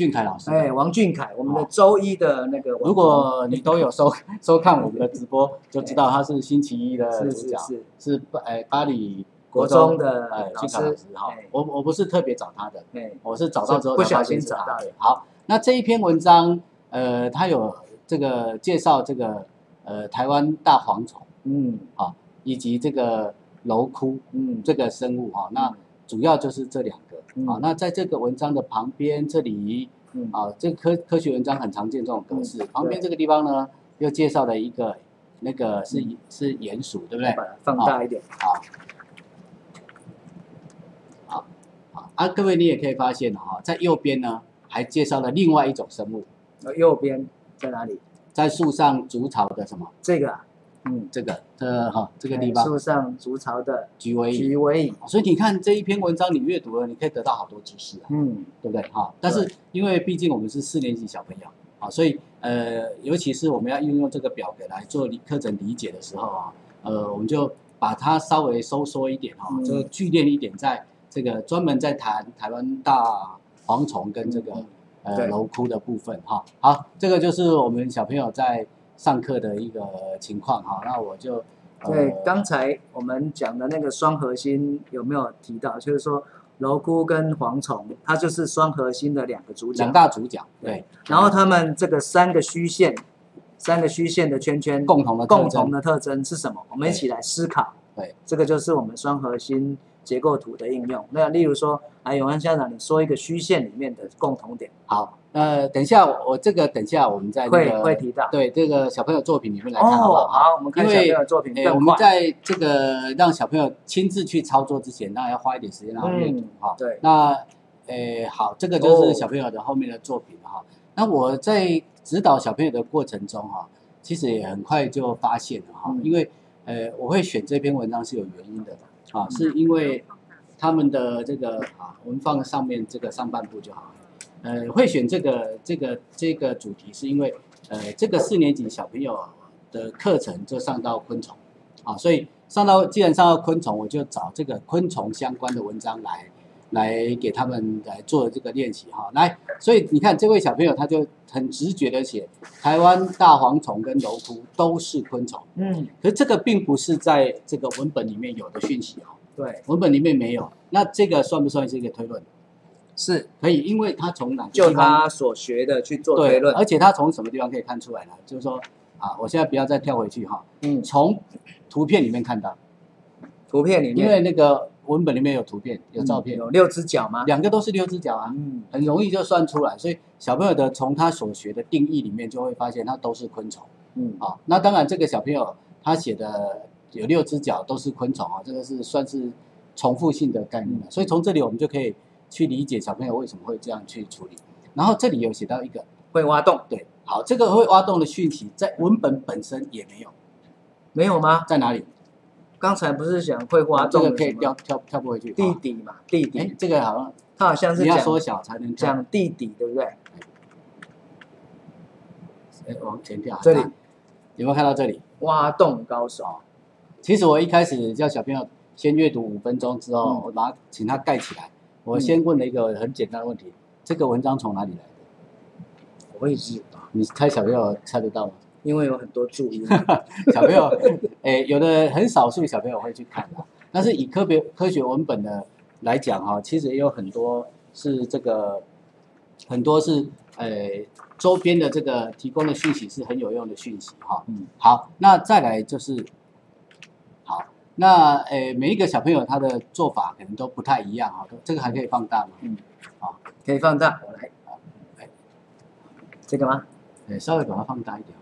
俊凯老师。哎，王俊凯，我们的周一的那个如果你都有收 [laughs] 收看我们的直播，就知道他是星期一的是主角，是是。是巴哎巴黎国中的哎老俊凯老师师哈哎。我我不是特别找他的，哎，我是找到之后不小心找到的。好，那这一篇文章，呃，他有这个介绍这个呃台湾大蝗虫嗯。好以及这个蝼蛄嗯，这个生物哈。那主要就是这两个。嗯。好，那在这个文章的旁边这里嗯。啊，这个科科学文章很常见这种格式。嗯。旁边这个地方呢，又介绍了一个那个是是鼹鼠，对不对？把它放大一点，好，好，好啊，各位你也可以发现哈，在右边呢还介绍了另外一种生物，呃右边在哪里？在树上筑巢的什么？这个啊，嗯，这个这哈这这个地方树上筑巢的菊尾蚁。菊尾蚁，所以你看这一篇文章，你阅读了，你可以得到好多知识啊。嗯对不对？哈，但是因为毕竟我们是四年级小朋友啊，所以呃，尤其是我们要运用这个表格来做理课程理解的时候啊，呃，我们就把它稍微收缩一点哈，嗯就聚练一点，在这个专门在谈台湾大蝗虫跟这个嗯呃对蝼蛄的部分哈。好，这个就是我们小朋友在上课的一个情况哈。那我就对，呃刚才我们讲的那个双核心有没有提到？就是说蝼蛄跟蝗虫，它就是双核心的两个主角两。大主角对，然后他们这个三个虚线，三个虚线的圈圈共同的共同的特征是什么？我们一起来思考。对，这个就是我们双核心结构图的应用。那例如说，啊，永安校长，你说一个虚线里面的共同点，好，呃，等一下我这个等一下我们在那会个会提到。对这个小朋友作品里面来看好不哦，好？好，我们看小朋友的作品诶我们。在这个让小朋友亲自去操作之前，当然要花一点时间让他阅读嗯哈。对，那诶好，这个就是哦小朋友的后面的作品了哈。那我在指导小朋友的过程中哈，其实也很快就发现了哈，嗯因为呃我会选这篇文章是有原因的啊，是因为他们的这个啊，我们放在上面这个上半部就好了。呃，会选这个这个这个主题，是因为呃，这个四年级小朋友的课程就上到昆虫，啊，所以上到既然上到昆虫，我就找这个昆虫相关的文章来来给他们来做这个练习哈。来，所以你看这位小朋友他就很直觉的写，台湾大蝗虫跟蝼蛄都是昆虫，嗯，可是这个并不是在这个文本里面有的讯息哦，对，文本里面没有，那这个算不算是一个推论？是。可以，因为他从哪就他所学的去做，推论。而且他从什么地方可以看出来呢？就是说啊，我现在不要再跳回去哈，嗯，从图片里面看到，图片里面。因面为那个文本里面有图片有照片，嗯有六只脚吗？两个都是六只脚啊，嗯，很容易就算出来。所以小朋友的从他所学的定义里面就会发现它都是昆虫嗯，啊。那当然这个小朋友他写的有六只脚都是昆虫啊，这个是算是重复性的概念了。所以从这里我们就可以去理解小朋友为什么会这样去处理。然后这里有写到一个。会挖洞，对，好，这个会挖洞的讯息在文本本身也没有，没有吗？在哪里？刚才不是讲会挖这个可以跳跳跳不回去。好地底嘛？地哎底，，这个好像它好像是你要讲缩小才能跳。讲地底，对不对？哎，往前跳。这里啊有没有看到这里？挖洞高手，其实我一开始叫小朋友先阅读五分钟之后，嗯我把它请他盖起来。我先问了一个很简单的问题：这个文章从哪里来的？我也知道，你猜小朋友猜得到吗？因为有很多注音。[laughs] 小朋友，[laughs] 诶，有的很少数小朋友会去看的，但是以科别科学文本的来讲哈，其实也有很多是这个，很多是呃周边的这个提供的讯息是很有用的讯息哈。嗯，好，那再来就是，好，那诶每一个小朋友他的做法可能都不太一样哈，这个还可以放大吗？嗯，好可以放大，我来，哎这个吗？诶稍微把它放大一点。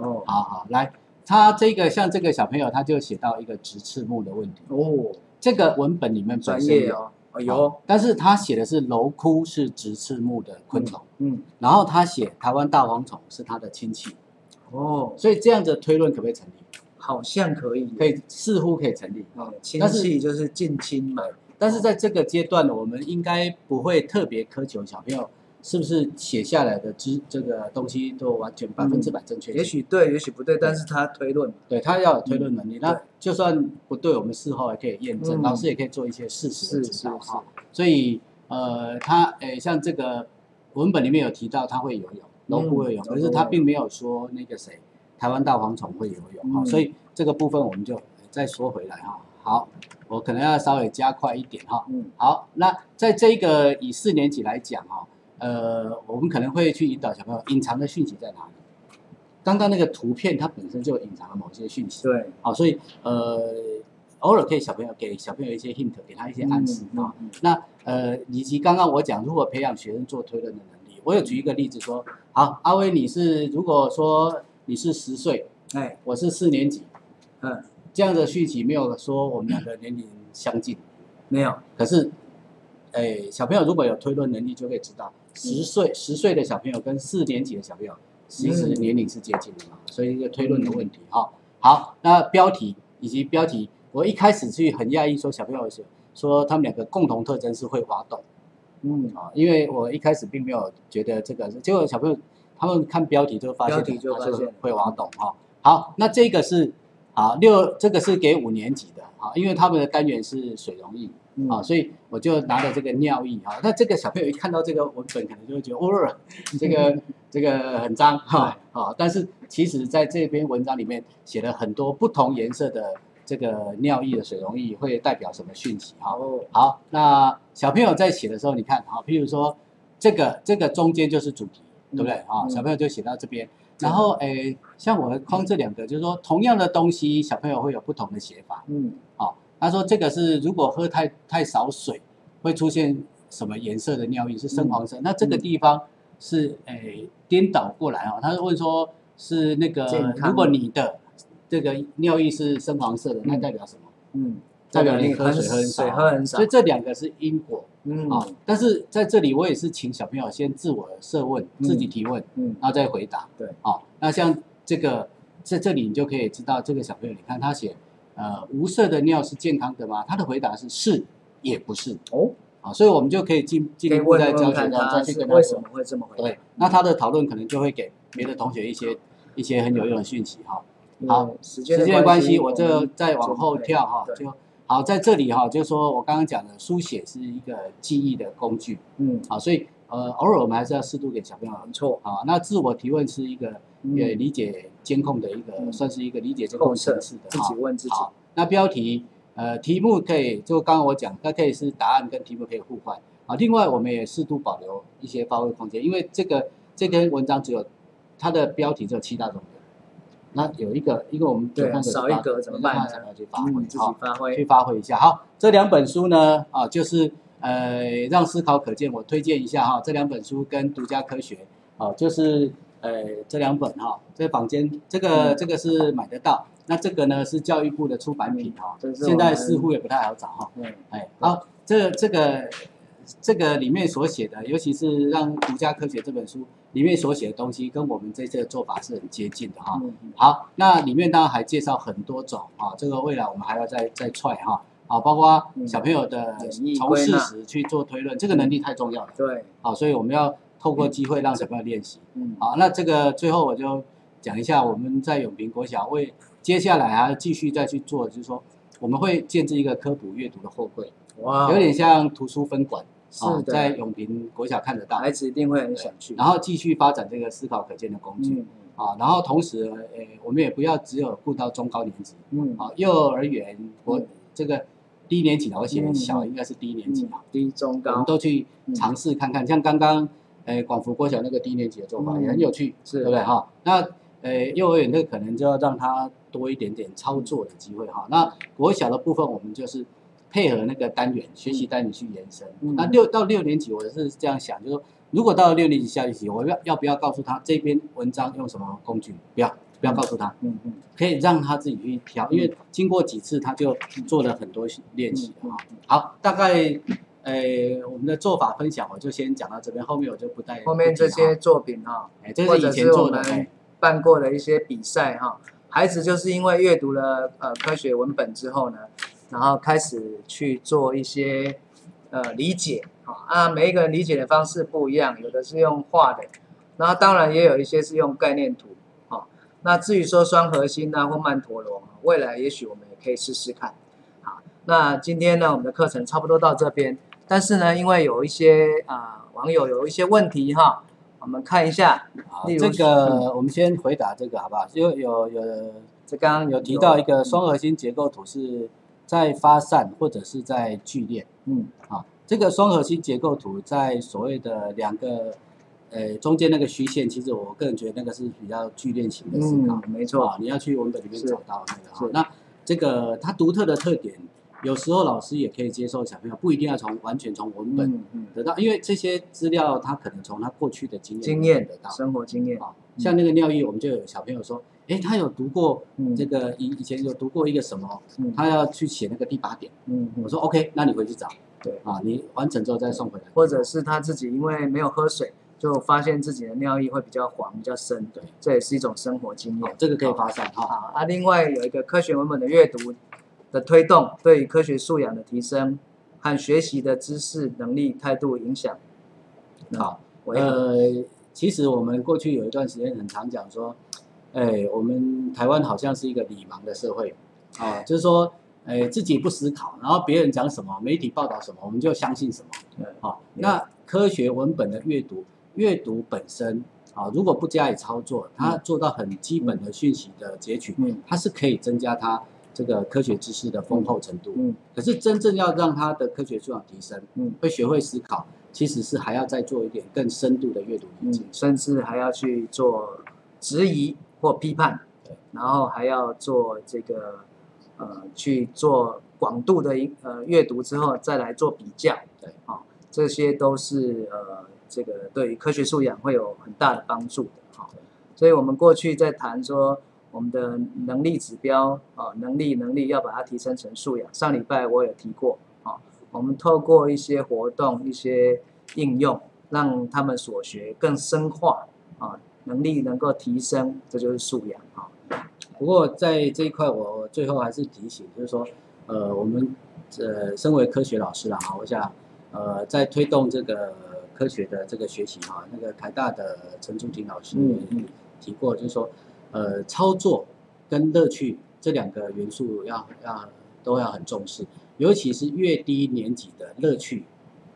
哦。好好，来，他这个像这个小朋友他就写到一个直翅目的问题。哦，这个文本里面本专身有，业哦，哦有，但是他写的是蝼蛄是直翅目的昆虫，嗯，然后他写台湾大蝗虫是他的亲戚，哦，所以这样的推论可不可以成立？好像可以，可以，似乎可以成立。哦，亲但是戚就是近亲嘛，但是在这个阶段呢，我们应该不会特别苛求小朋友是不是写下来的知这个东西都完全百分之百正确性。也许对，也许不对，但是他推论嘛，对他要有推论能力，那就算不对，我们事后也可以验证，嗯老师也可以做一些事实的指导哈。所以呃，他呃像这个文本里面有提到他会游泳，龙不会游可是他并没有说那个谁，台湾大蝗虫会游泳所以这个部分我们就再说回来哈。好，我可能要稍微加快一点哈。嗯好，那在这个以四年级来讲哈，呃，我们可能会去引导小朋友隐藏的讯息在哪里。刚刚那个图片它本身就隐藏了某些讯息，对，好，所以呃，偶尔可以小朋友给小朋友一些 hint，给他一些暗示啊。嗯嗯那呃，以及刚刚我讲，如何培养学生做推论的能力，我有举一个例子说，好，阿威你是如果说你是十岁，哎，我是四年级，嗯，这样的讯息没有说我们两个年龄相近，没有，可是，哎，小朋友如果有推论能力，就可以知道十岁十岁的小朋友跟四年级的小朋友其实嗯。年龄是接近的嘛，所以一个推论的问题哈、好，那标题以及标题，我一开始去很讶异说小朋友是说他们两个共同特征是会滑动嗯，啊，因为我一开始并没有觉得这个，结果小朋友他们看标题就发现标题就它发现会滑动哈、好，那这个是啊六，这个是给五年级的啊，因为他们的单元是水溶液。嗯。啊，所以我就拿了这个尿液哈，那这个小朋友一看到这个文本，可能就会觉得，哦，[laughs] 这个这个很脏哈啊，但是其实在这篇文章里面写了很多不同颜色的这个尿液的水溶液会代表什么讯息哈。哦，好，那小朋友在写的时候，你看哈，譬如说这个这个中间就是主题，对不对？啊？嗯。小朋友就写到这边，然后诶，像我框这两个，就是说同样的东西，小朋友会有不同的写法。嗯，好，他说这个是如果喝太太少水，会出现什么颜色的尿液？是深黄色。那这个地方是诶颠倒过来哦。他是问说，是那个如果你的这个尿液是深黄色的，那代表什么？嗯，代表你你喝水喝很少水喝很少所以，这两个是因果嗯啊。但是在这里，我也是请小朋友先自我设问，嗯自己提问，嗯然后再回答。对，哦，那像这个在这里你就可以知道这个小朋友，你看他写呃无色的尿是健康的吗？他的回答是是也不是哦，啊，所以我们就可以进进一步在教学上再去是跟他说为什么。会这么回答？对，那他的讨论可能就会给别的同学一些一些很有用的讯息哈。好时间的关系，我这再往后跳哈，就好在这里哈，就是说我刚刚讲的书写是一个记忆的工具嗯，好，所以呃偶尔我们还是要适度给小朋友没错，啊。那自我提问是一个嗯也理解监控的一个，嗯算是一个理解监控后设层次的自己问自己，好，那标题呃题目可以就刚刚我讲，它可以是答案跟题目可以互换啊。另外我们也适度保留一些发挥空间，因为这个这篇文章只有它的标题只有七大重点，那有一个一个我们对少一格怎么办让他去发挥嗯，自己哈。发挥去，发挥一下。好，这两本书呢，啊，就是呃，让思考可见，我推荐一下哈。这两本书跟独家科学，啊，就是呃这两本哈，这坊间这个、嗯。这个是买得到，那这个呢是教育部的出版品哈，现在似乎也不太好找哈。嗯，哎，好，这这个这个里面所写的，尤其是让独家科学这本书里面所写的东西，跟我们这次的做法是很接近的哈。好，那里面当然还介绍很多种啊，这个未来我们还要再再踹哈，啊，包括小朋友的从事实去做推论，这个能力太重要了，对，好，所以我们要透过机会让小朋友练习。嗯，好，那这个最后我就讲一下，我们在永平国小为接下来还要继续再去做，就是说我们会建制一个科普阅读的货柜，哇，有点像图书分馆啊是，的，在永平国小看得到，孩子一定会很想去，然后继续发展这个思考可见的工具。嗯啊，然后同时，呃，我们也不要只有顾到中高年级，嗯。啊，幼儿园我嗯。这个低年级的，我写嗯小嗯应该是低年级嗯啊，，低中高我们高都去嗯。尝试看看，像刚刚，呃，广福国小那个低年级的做法嗯也很有趣，是对不对哈？那呃，幼儿园这个可能就要让他多一点点操作的机会哈。那国小的部分，我们就是配合那个单元学习单元去延伸。嗯那六到六年级，我是这样想，就是说，如果到了六年级、下学期，我要要不要告诉他这篇文章用什么工具？不要，不要告诉他，嗯嗯可以让他自己去挑，因为经过几次，他就做了很多练习嗯了哈。好，大概呃我们的做法分享，我就先讲到这边，后面我就不带后面这些作品哈，哎，这或者是以前是我做的，们哎，办过的一些比赛哈，孩子就是因为阅读了呃科学文本之后呢，然后开始去做一些呃理解啊啊，每一个人理解的方式不一样，有的是用画的，然后当然也有一些是用概念图啊。那至于说双核心啊或曼陀罗，未来也许我们也可以试试看。好，那今天呢我们的课程差不多到这边，但是呢因为有一些啊、网友有一些问题哈，我们看一下。好，这个我们先回答这个好不好？有有有这刚刚有提到一个双核心结构图是在发散或者是在聚链嗯好。这个双核心结构图在所谓的两个呃中间那个虚线，其实我个人觉得那个是比较聚链型的思考。嗯，没错，啊，你要去文本里面找到那个哈是。那这个它独特的特点，有时候老师也可以接受小朋友，不一定要从完全从文本嗯嗯，得到，因为这些资料他可能从他过去的经验经验得到。生活经验，啊，像那个尿液，我们就有小朋友说，诶，他有读过嗯这个以以前有读过一个什么，嗯他要去写那个第八点。嗯嗯，我说 OK，那你回去找。对啊，你完成之后再送回来。或者是他自己因为没有喝水，就发现自己的尿液会比较黄、比较深，对，这也是一种生活经验。好这个可以发散哈。好啊，另外有一个科学文本的阅读的推动，对于科学素养的提升和学习的知识、能力、态度影响。好？呃，其实我们过去有一段时间很常讲说，哎，我们台湾好像是一个理盲的社会啊，就是说，哎，自己不思考，然后别人讲什么，媒体报道什么，我们就相信什么。对好，那科学文本的阅读，阅读本身啊，如果不加以操作，它做到很基本的讯息的截取，嗯它是可以增加它这个科学知识的丰厚程度。嗯可是真正要让他的科学素养提升，嗯会学会思考，其实是还要再做一点更深度的阅读理解。嗯，甚至还要去做质疑或批判对，然后还要做这个呃去做广度的一呃阅读之后再来做比较，对，啊、这些都是呃这个对于科学素养会有很大的帮助的所以我们过去在谈说我们的能力指标啊、能力能力要把它提升成素养。上礼拜我有提过啊、我们透过一些活动、一些应用，让他们所学更深化啊、能力能够提升，这就是素养啊。不过在这一块，我最后还是提醒，就是说，呃，我们呃身为科学老师了哈，我想呃在推动这个科学的这个学习哈，那个台大的陈竹婷老师提过，就是说，呃，操作跟乐趣这两个元素要要都要很重视，尤其是越低年级的乐趣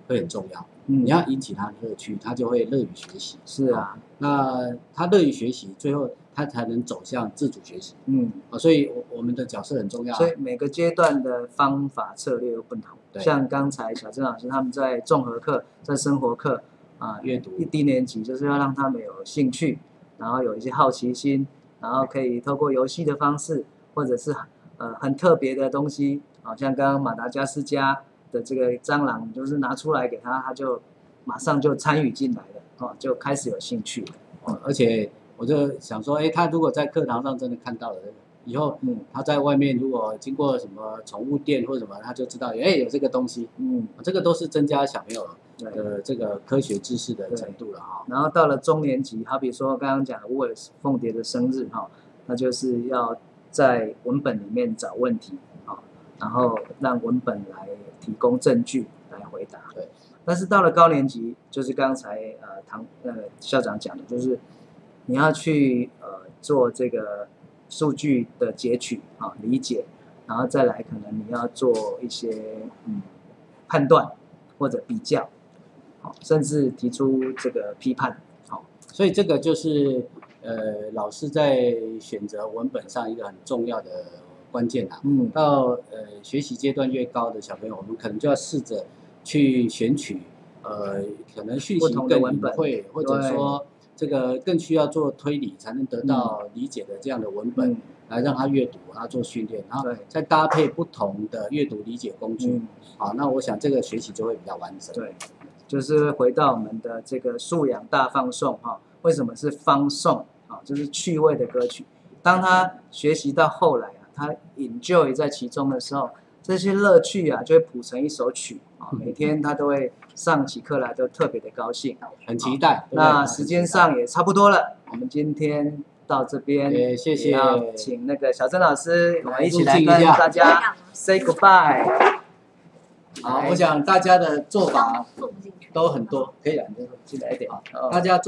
会很重要。嗯你要引起他的乐趣，他就会乐于学习。是啊，那他乐于学习，最后他才能走向自主学习嗯。啊。所以，我我们的角色很重要啊。所以每个阶段的方法策略又不同。对像刚才小郑老师他们在综合课、在生活课啊，阅读一低年级就是要让他们有兴趣，然后有一些好奇心，然后可以透过游戏的方式，或者是呃很特别的东西，好、像刚刚马达加斯加的这个蟑螂，就是拿出来给他，他就马上就参与进来了，哦，就开始有兴趣了。哦而且我就想说，哎，他如果在课堂上真的看到了，以后嗯他在外面如果经过什么宠物店或什么，他就知道，哎，有这个东西，嗯，这个都是增加小朋友对。的这个科学知识的程度了哈。然后到了中年级，好比说刚刚讲的乌尔凤蝶的生日哈，那就是要在文本里面找问题啊，然后让文本来提供证据来回答。对。但是到了高年级，就是刚才呃唐呃校长讲的，就是你要去呃做这个数据的截取啊理解，然后再来可能你要做一些嗯判断或者比较。好，甚至提出这个批判。好，所以这个就是呃老师在选择文本上一个很重要的关键啊。嗯到呃学习阶段越高的小朋友，我们可能就要试着去选取呃可能讯不息更隐晦，或者对说这个更需要做推理才能得到理解的这样的文本，嗯来让他阅读，然后做训练，然后再搭配不同的阅读理解工具，嗯，好，那我想这个学习就会比较完整。对，就是回到我们的这个素养大放送哈，为什么是放送啊？就是趣味的歌曲。当他学习到后来啊，他 enjoy 在其中的时候，这些乐趣啊就会谱成一首曲啊，每天他都会上起课来都特别的高兴。很期待。那时间上也差不多了，我们今天到这边，也谢谢也要请那个小郑老师，我们一起来跟大家 say goodbye。好，我想大家的做法。都很多，可以了，你就进来一点啊，哦大家。